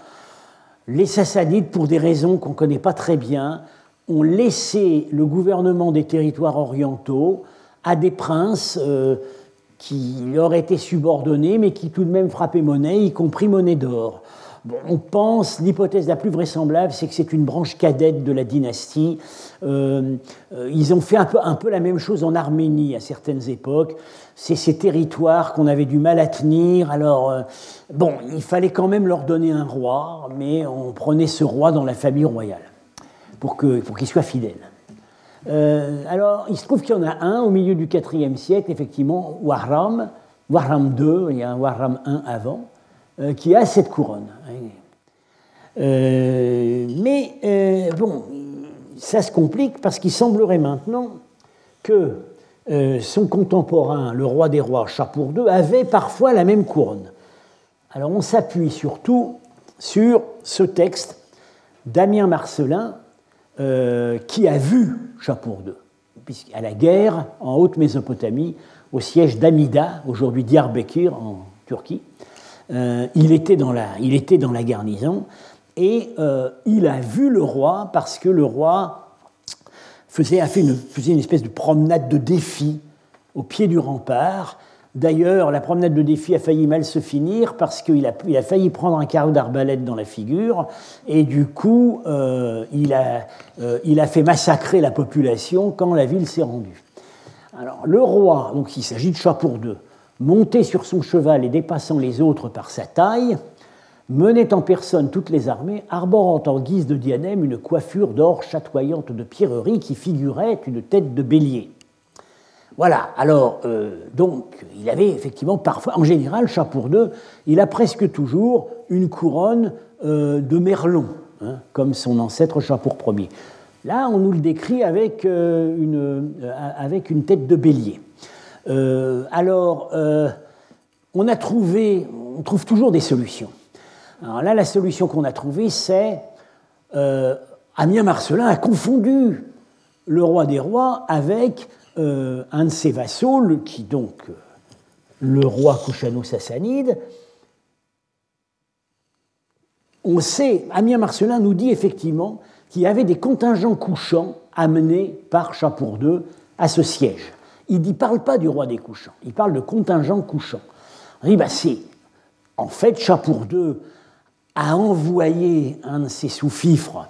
les Sassanides, pour des raisons qu'on ne connaît pas très bien, ont laissé le gouvernement des territoires orientaux à des princes euh, qui leur étaient subordonnés, mais qui tout de même frappaient monnaie, y compris monnaie d'or. On pense, l'hypothèse la plus vraisemblable, c'est que c'est une branche cadette de la dynastie. Euh, euh, ils ont fait un peu, la même chose en Arménie à certaines époques. C'est ces territoires qu'on avait du mal à tenir. Alors, euh, bon, il fallait quand même leur donner un roi, mais on prenait ce roi dans la famille royale pour qu'il soit fidèle. alors, il se trouve qu'il y en a un au milieu du IVe siècle, effectivement, Wahram, Wahram II, il y a un Wahram I avant, qui a cette couronne. Euh, mais euh, bon, ça se complique parce qu'il semblerait maintenant que son contemporain, le roi des rois, Chapour II, avait parfois la même couronne. Alors on s'appuie surtout sur ce texte d'Amien Marcelin qui a vu Chapour II, puisqu'à la guerre en Haute-Mésopotamie, au siège d'Amida, aujourd'hui Diyarbakir en Turquie, euh, il, était dans la, il était dans la garnison et euh, il a vu le roi parce que le roi faisait, a fait une, faisait une espèce de promenade de défi au pied du rempart. D'ailleurs, la promenade de défi a failli mal se finir parce qu'il a, il a failli prendre un carreau d'arbalète dans la figure et du coup, euh, il, a, il a fait massacrer la population quand la ville s'est rendue. Alors, le roi, donc il s'agit de Chapour II, monté sur son cheval et dépassant les autres par sa taille, menait en personne toutes les armées, arborant en guise de diadème une coiffure d'or chatoyante de pierreries qui figurait une tête de bélier. Voilà, alors, euh, donc, il avait effectivement parfois, en général, Chapour II, il a presque toujours une couronne euh, de merlon, hein, comme son ancêtre Chapour Ier. Là, on nous le décrit avec, euh, une tête de bélier. Euh, alors, euh, on a trouvé, on trouve toujours des solutions. Alors là, la solution qu'on a trouvée, c'est euh, Amien Marcelin a confondu le roi des rois avec un de ses vassaux, qui donc le roi Kouchano-Sassanide. On sait, Amien Marcelin nous dit effectivement qu'il y avait des contingents couchants amenés par Chapour II à ce siège il ne parle pas du roi des couchants, il parle de contingent couchant. On dit, bah, en fait Chapour II a envoyé un de ses sous-fifres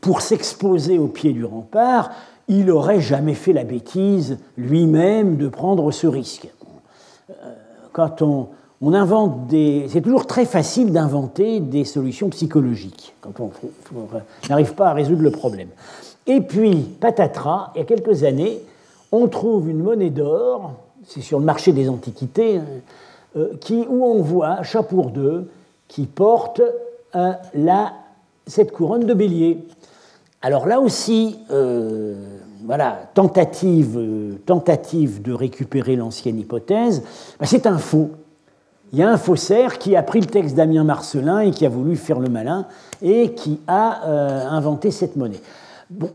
pour s'exposer au pied du rempart, il n'aurait jamais fait la bêtise lui-même de prendre ce risque. Euh, quand on invente des. C'est toujours très facile d'inventer des solutions psychologiques quand on n'arrive pas à résoudre le problème. Et puis, patatras, il y a quelques années, on trouve une monnaie d'or, c'est sur le marché des antiquités, hein, euh, où on voit Chapour II qui porte euh, cette couronne de bélier. Alors là aussi, euh, voilà, tentative, tentative de récupérer l'ancienne hypothèse, bah, c'est un faux. Il y a un faussaire qui a pris le texte d'Amien Marcelin et qui a voulu faire le malin et qui a inventé cette monnaie.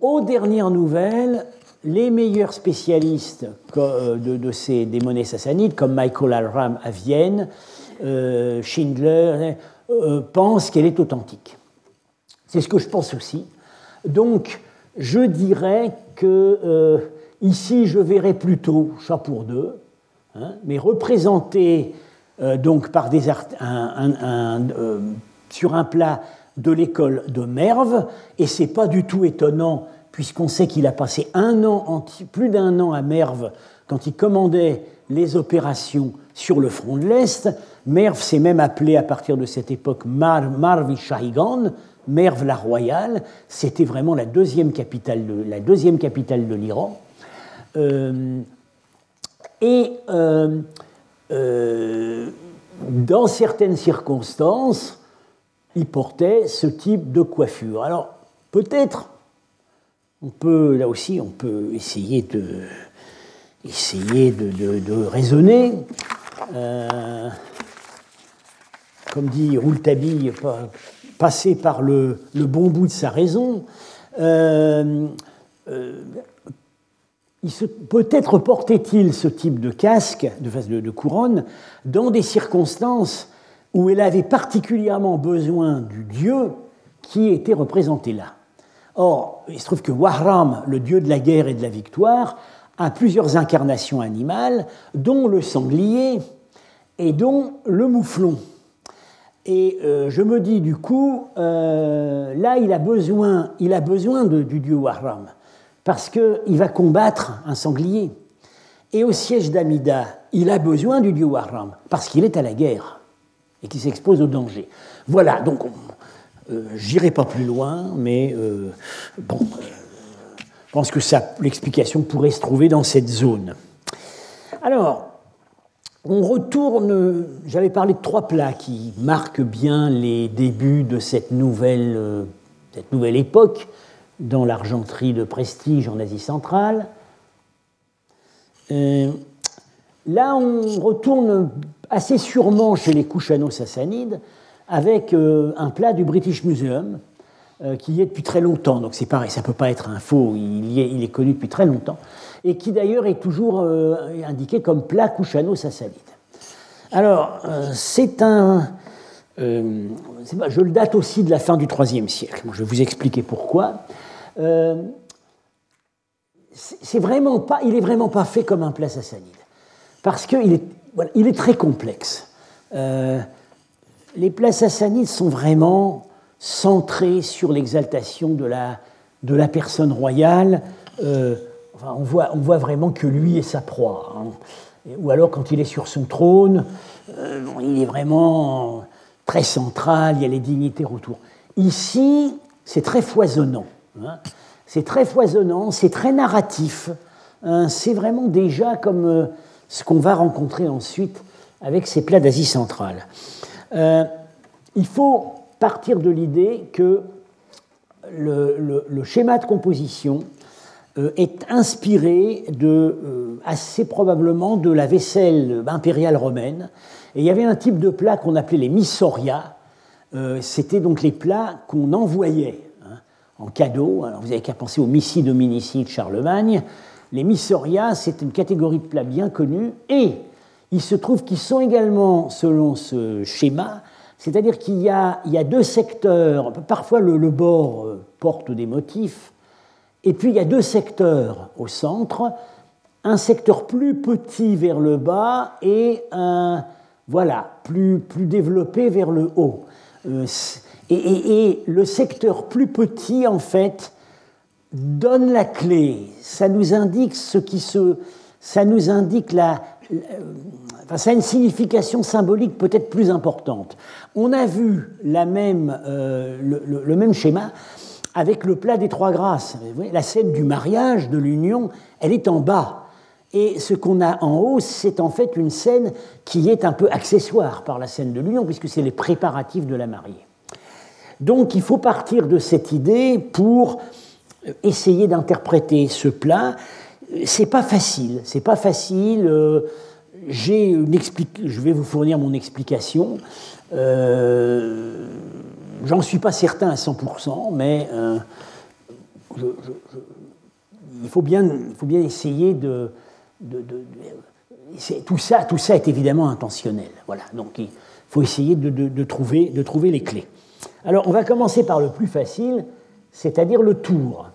aux dernières nouvelles, les meilleurs spécialistes euh, de, ces, des monnaies sassanides, comme Michael Alram à Vienne, euh, Schindler, euh, pensent qu'elle est authentique. C'est ce que je pense aussi. Donc, je dirais que ici, je verrais plutôt Chapour II, hein, mais représenté donc par des sur un plat de l'école de Merve, et c'est pas du tout étonnant puisqu'on sait qu'il a passé un an, plus d'un an à Merve quand il commandait les opérations sur le front de l'Est. Merve s'est même appelé à partir de cette époque Mar Marvi Shahigan, Merve la Royale. C'était vraiment la deuxième capitale de, l'Iran. Euh, et euh, euh, dans certaines circonstances, il portait ce type de coiffure. Alors, peut-être on peut, là aussi, on peut essayer de, essayer de, raisonner. Euh, comme dit Rouletabille, passer par le, bon bout de sa raison. Euh, euh, peut-être portait-il ce type de casque, de, de couronne, dans des circonstances où elle avait particulièrement besoin du dieu qui était représenté là. Or, il se trouve que Wahram, le dieu de la guerre et de la victoire, a plusieurs incarnations animales, dont le sanglier et dont le mouflon. Et je me dis du coup, là, il a besoin, du dieu Wahram, parce qu'il va combattre un sanglier. Et au siège d'Amida, il a besoin du dieu Wahram, parce qu'il est à la guerre et qu'il s'expose au danger. Voilà, donc euh, j'irai pas plus loin, mais euh, bon, euh, je pense que l'explication pourrait se trouver dans cette zone. Alors, on retourne, j'avais parlé de trois plats qui marquent bien les débuts de cette nouvelle, cette nouvelle époque dans l'argenterie de prestige en Asie centrale. là, on retourne assez sûrement chez les Kouchano-Sassanides avec euh, un plat du British Museum euh, qui y est depuis très longtemps. Donc c'est pareil, ça ne peut pas être un faux, il, est, il, est, connu depuis très longtemps. Et qui d'ailleurs est toujours euh, indiqué comme plat Kushano-Sassanide. Alors, c'est un. je le date aussi de la fin du IIIe siècle. je vais vous expliquer pourquoi. c'est vraiment pas, il n'est vraiment pas fait comme un plat sassanide. Parce qu'il est, il est très complexe les plats sassanides sont vraiment centrés sur l'exaltation de la, personne royale. Euh, on, voit, on voit vraiment que lui est sa proie. Hein. Ou alors quand il est sur son trône, euh, il est vraiment très central, il y a les dignités autour. Ici, c'est très foisonnant. Hein. C'est très foisonnant, c'est très narratif. Hein. C'est vraiment déjà comme euh, ce qu'on va rencontrer ensuite avec ces plats d'Asie centrale. Euh, il faut partir de l'idée que le, schéma de composition euh, est inspiré de, euh, assez probablement de la vaisselle impériale romaine. Et il y avait un type de plat qu'on appelait les missoria. C'était donc les plats qu'on envoyait hein, en cadeau. Alors vous n'avez qu'à penser aux missi dominici de Charlemagne. Les missoria, c'est une catégorie de plats bien connue et il se trouve qu'ils sont également, selon ce schéma, c'est-à-dire qu'il y, a, deux secteurs, parfois le, bord euh, porte des motifs, et puis il y a deux secteurs au centre, un secteur plus petit vers le bas et un voilà, plus, plus développé vers le haut. Euh, et, et, le secteur plus petit, en fait, donne la clé. Ça nous indique ce qui se, ça nous indique la, ça a une signification symbolique peut-être plus importante. On a vu la même, euh, le, même schéma avec le plat des trois grâces. la scène du mariage, de l'union, elle est en bas. Et ce qu'on a en haut, c'est en fait une scène qui est un peu accessoire par la scène de l'union, puisque c'est les préparatifs de la mariée. Donc il faut partir de cette idée pour essayer d'interpréter ce plat. C'est pas facile, c'est pas facile. Euh, une je vais vous fournir mon explication. Euh, J'en suis pas certain à 100%, mais euh, il, faut bien, essayer de, tout ça, tout ça est évidemment intentionnel. Voilà, donc il faut essayer de trouver les clés. Alors, on va commencer par le plus facile, c'est-à-dire le tour.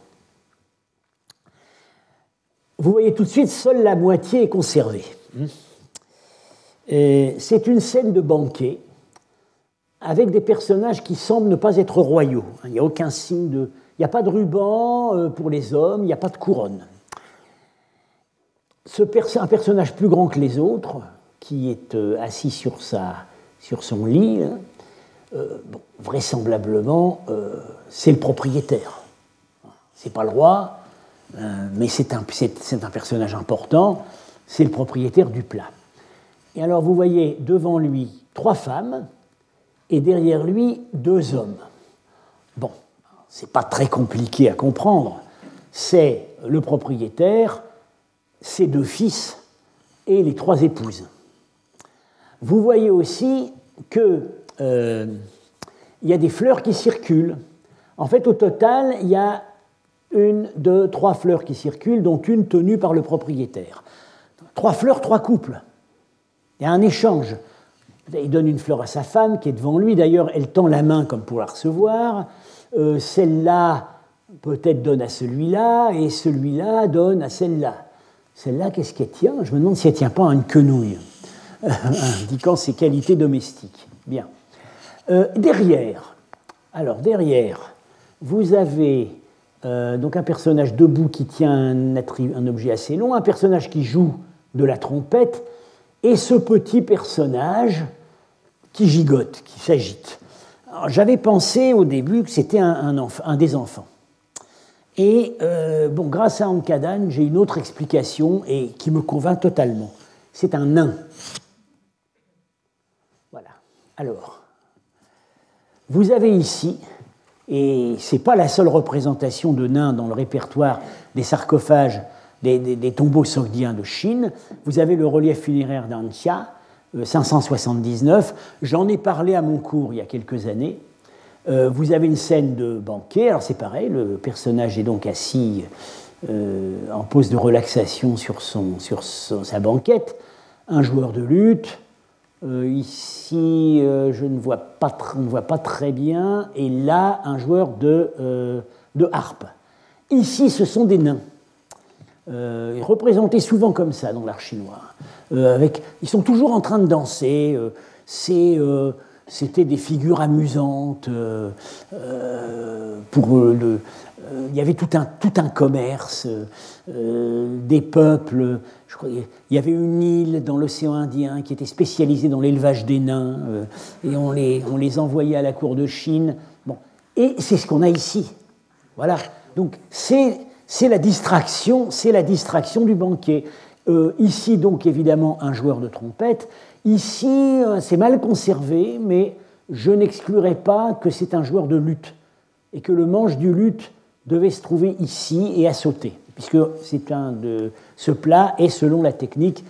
Vous voyez tout de suite, seule la moitié est conservée. C'est une scène de banquet avec des personnages qui semblent ne pas être royaux. Il n'y a aucun signe de. Il n'y a pas de ruban euh, pour les hommes, il n'y a pas de couronne. Ce un personnage plus grand que les autres, qui est euh, assis sur, sa, sur son lit, hein, euh, vraisemblablement, c'est le propriétaire. C'est pas le roi, mais c'est un, personnage important, c'est le propriétaire du plat. Et alors vous voyez devant lui trois femmes et derrière lui deux hommes. Bon, c'est pas très compliqué à comprendre. C'est le propriétaire, ses deux fils et les trois épouses. Vous voyez aussi qu'il euh, y a des fleurs qui circulent. En fait, au total, il y a une, deux, trois fleurs qui circulent, dont une tenue par le propriétaire. Trois fleurs, trois couples. Il y a un échange. Il donne une fleur à sa femme qui est devant lui. D'ailleurs, elle tend la main comme pour la recevoir. Euh, celle-là, peut-être, donne à celui-là, et celui-là donne à celle-là. Celle-là, qu'est-ce qu'elle tient? Je me demande si elle tient pas à une quenouille, indiquant ses qualités domestiques. Bien. derrière, alors derrière, vous avez donc un personnage debout qui tient un, objet assez long, un personnage qui joue de la trompette, et ce petit personnage qui gigote, qui s'agite. J'avais pensé au début que c'était un, un, des enfants. Et euh, bon, grâce à Ankadan, j'ai une autre explication et qui me convainc totalement. C'est un nain. Voilà. Alors, vous avez ici, et ce n'est pas la seule représentation de nains dans le répertoire des sarcophages des, tombeaux sogdiens de Chine, vous avez le relief funéraire d'Anxia, 579. Euh, J'en ai parlé à mon cours il y a quelques années. Euh, vous avez une scène de banquet, alors c'est pareil, le personnage est donc assis euh, en pose de relaxation sur, son, sur sa banquette, un joueur de lutte. Ici, je ne vois pas, on ne voit pas très bien, et là, un joueur de, de harpe. Ici, ce sont des nains euh, représentés souvent comme ça dans l'art chinois. Euh, avec, ils sont toujours en train de danser. Euh, euh, c'était des figures amusantes. pour le, il y avait tout un, tout un commerce, des peuples. Je crois, il y avait une île dans l'océan Indien qui était spécialisée dans l'élevage des nains, et on les, on les envoyait à la cour de Chine. Bon. Et c'est ce qu'on a ici. Voilà. Donc c'est la distraction, c'est la distraction du banquet. Euh, ici, donc, évidemment, un joueur de trompette. Ici, euh, c'est mal conservé, mais je n'exclurais pas que c'est un joueur de lutte et que le manche du lutte devait se trouver ici et à sauter, puisque c'est un de ce plat est selon la technique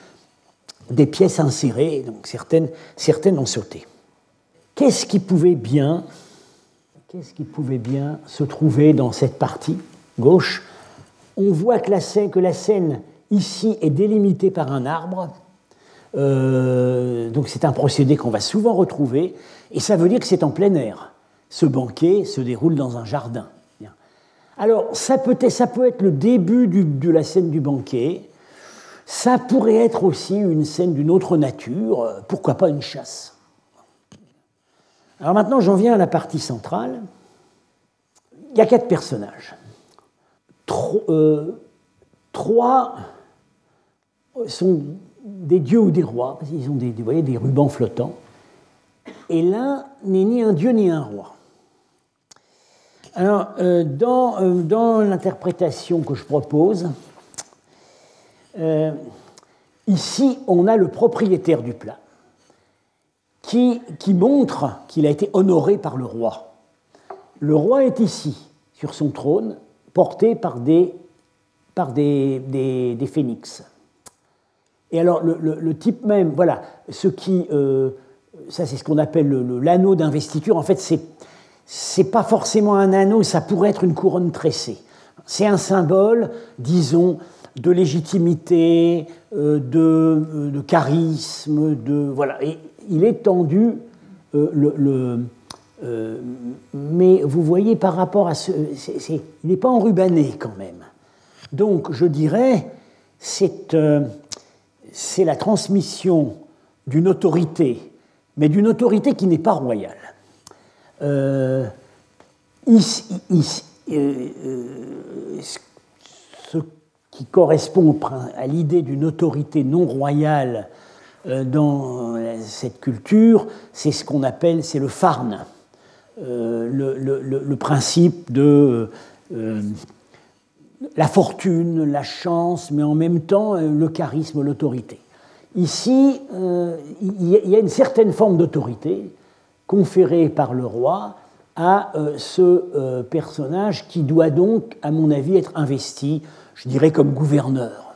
des pièces insérées, donc certaines, certaines ont sauté. Qu'est-ce qui pouvait bien, se trouver dans cette partie gauche? On voit que la scène, que la scène ici est délimitée par un arbre. Euh, donc c'est un procédé qu'on va souvent retrouver, et ça veut dire que c'est en plein air. Ce banquet se déroule dans un jardin. Alors ça peut être, le début de la scène du banquet, ça pourrait être aussi une scène d'une autre nature, pourquoi pas une chasse. Alors maintenant j'en viens à la partie centrale. Il y a quatre personnages. Euh, trois sont des dieux ou des rois, parce qu'ils ont des rubans flottants, et l'un n'est ni un dieu ni un roi. Alors, euh, dans, euh, dans l'interprétation que je propose, ici, on a le propriétaire du plat, qui, qui montre qu'il a été honoré par le roi. Le roi est ici, sur son trône, portés par des, par des, des, phénix. Et alors, le, type même, voilà, ce qui. Euh, ça, c'est ce qu'on appelle l'anneau d'investiture. En fait, c'est c'est pas forcément un anneau, ça pourrait être une couronne tressée. C'est un symbole, disons, de légitimité, euh, de, euh, de, charisme, de voilà. Et il est tendu euh, mais vous voyez par rapport à ce... il n'est pas enrubanné quand même. Donc je dirais, c'est la transmission d'une autorité, mais d'une autorité qui n'est pas royale. Euh, ce qui correspond à l'idée d'une autorité non royale dans cette culture, c'est ce qu'on appelle, c'est le farn. Euh, le, principe de euh, la fortune, la chance, mais en même temps euh, le charisme, l'autorité. Ici, il y a une certaine forme d'autorité conférée par le roi à ce personnage qui doit donc, à mon avis, être investi, je dirais, comme gouverneur.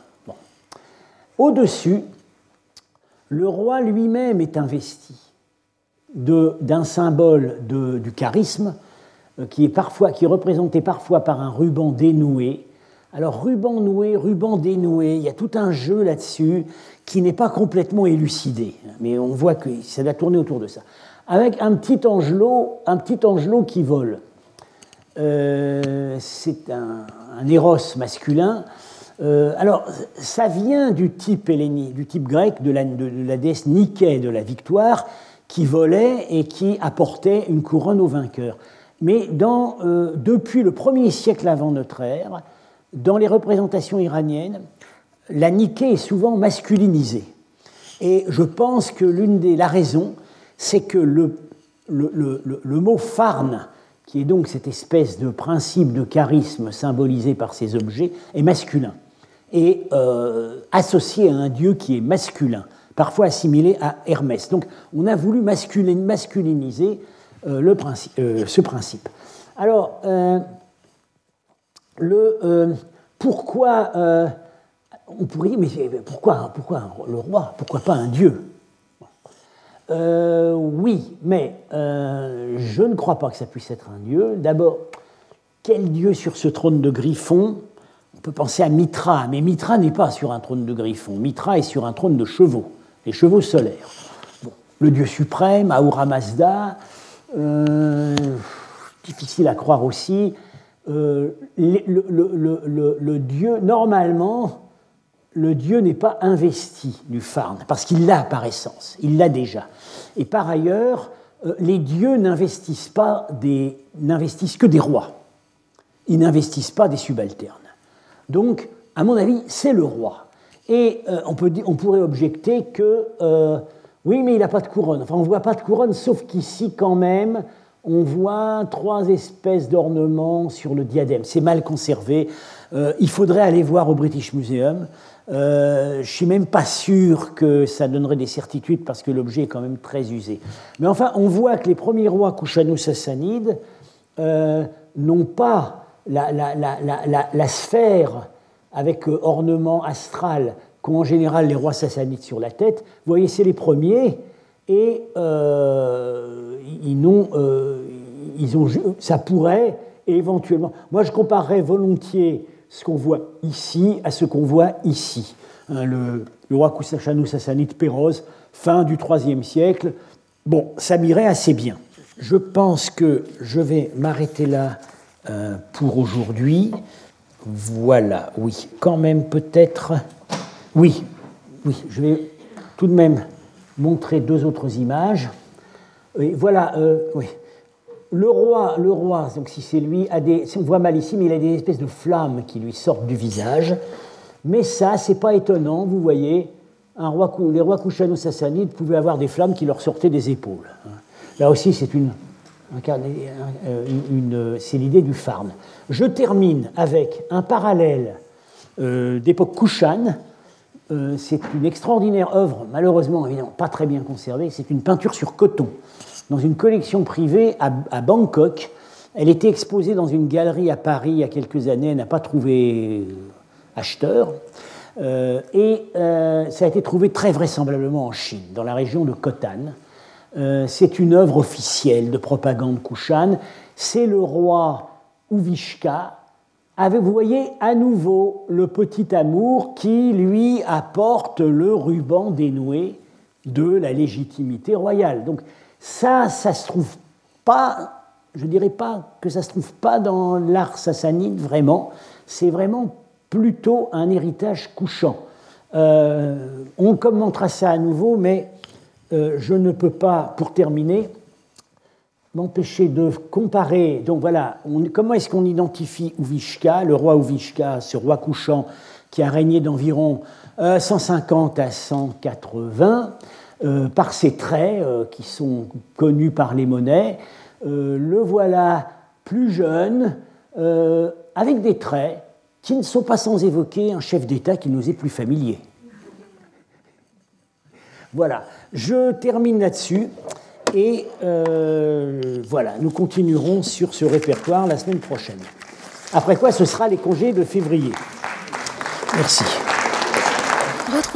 Au-dessus, le roi lui-même est investi d'un symbole du charisme euh, qui est, parfois, qui est représenté parfois par un ruban dénoué. Alors ruban noué, ruban dénoué, il y a tout un jeu là-dessus qui n'est pas complètement élucidé, mais on voit que ça doit tourner autour de ça. Avec un petit angelot, un petit angelot qui vole. Euh, c'est un, un, éros masculin. Euh, alors, ça vient du type hellénique, du type grec de la, déesse Nike de la victoire, qui volait et qui apportait une couronne au vainqueur. Mais euh, depuis le premier siècle avant notre ère, dans les représentations iraniennes, la Nike est souvent masculinisée. Et je pense que l'une des la raison, c'est que le, le, le, mot farne, qui est donc cette espèce de principe de charisme symbolisé par ces objets, est masculin et euh, associé à un dieu qui est masculin, parfois assimilé à Hermès. Donc on a voulu masculiniser euh, le euh, ce principe. Alors, le, pourquoi on pourrait dire, mais pourquoi, pourquoi le roi Pourquoi pas un dieu? Oui, mais je ne crois pas que ça puisse être un dieu. D'abord, quel dieu sur ce trône de griffon on peut penser à Mitra, mais Mitra n'est pas sur un trône de griffon. Mitra est sur un trône de chevaux, les chevaux solaires. le dieu suprême, Ahura Mazda, euh, difficile à croire aussi. Euh, le, dieu, normalement, le dieu n'est pas investi du Farn, parce qu'il l'a par essence, il l'a déjà. Et par ailleurs, euh, les dieux n'investissent pas des, n'investissent que des rois. Ils n'investissent pas des subalternes. Donc, à mon avis, c'est le roi. Et euh, on, pourrait objecter que, euh, oui, mais il n'a pas de couronne. Enfin, on ne voit pas de couronne, sauf qu'ici, quand même, on voit trois espèces d'ornements sur le diadème. C'est mal conservé. Il faudrait aller voir au British Museum. Je ne suis même pas sûr que ça donnerait des certitudes parce que l'objet est quand même très usé. Mais enfin, on voit que les premiers rois Kushano-Sassanides n'ont pas la, sphère avec euh, ornement astral qu'ont en général les rois sassanides sur la tête, vous voyez, c'est les premiers, et euh, ils, euh, ils ont, ça pourrait éventuellement. Moi, je comparerais volontiers ce qu'on voit ici à ce qu'on voit ici. Hein, le, roi Kusachanu sassanide Péroz, fin du IIIe siècle. Bon, ça m'irait assez bien. Je pense que je vais m'arrêter là euh, pour aujourd'hui. Voilà, oui, quand même peut-être. Oui, oui, je vais tout de même montrer deux autres images. Oui, voilà, euh, oui. Le roi, le roi, donc si c'est lui, a des, on voit mal ici, mais il a des espèces de flammes qui lui sortent du visage. Mais ça, c'est pas étonnant, vous voyez, les rois Kushano-Sassanides pouvaient avoir des flammes qui leur sortaient des épaules. Là aussi, c'est une euh, une, c'est l'idée du Farn. Je termine avec un parallèle euh, d'époque Kushan. Euh, c'est une extraordinaire œuvre, malheureusement évidemment pas très bien conservée. C'est une peinture sur coton dans une collection privée à, Bangkok. Elle était exposée dans une galerie à Paris il y a quelques années. Elle n'a pas trouvé acheteur. et ça a été trouvé très vraisemblablement en Chine, dans la région de Khotan. Euh, c'est une œuvre officielle de propagande Kushan. C'est le roi Uvishka. Avec, vous voyez à nouveau le petit amour qui lui apporte le ruban dénoué de la légitimité royale. Donc ça, ça se trouve pas, je dirais pas que ça se trouve pas dans l'art sassanide vraiment. C'est vraiment plutôt un héritage couchant. Euh, on commentera ça à nouveau, mais euh, je ne peux pas, pour terminer, m'empêcher de comparer. Donc voilà, comment est-ce qu'on identifie Uvishka, le roi Uvishka, ce roi couchant qui a régné d'environ 150 euh, à 180, euh, par ses traits qui sont connus par les monnaies. le voilà plus jeune, avec des traits qui ne sont pas sans évoquer un chef d'État qui nous est plus familier. Voilà. Je termine là-dessus et euh, voilà, nous continuerons sur ce répertoire la semaine prochaine. Après quoi, ce sera les congés de février. Merci.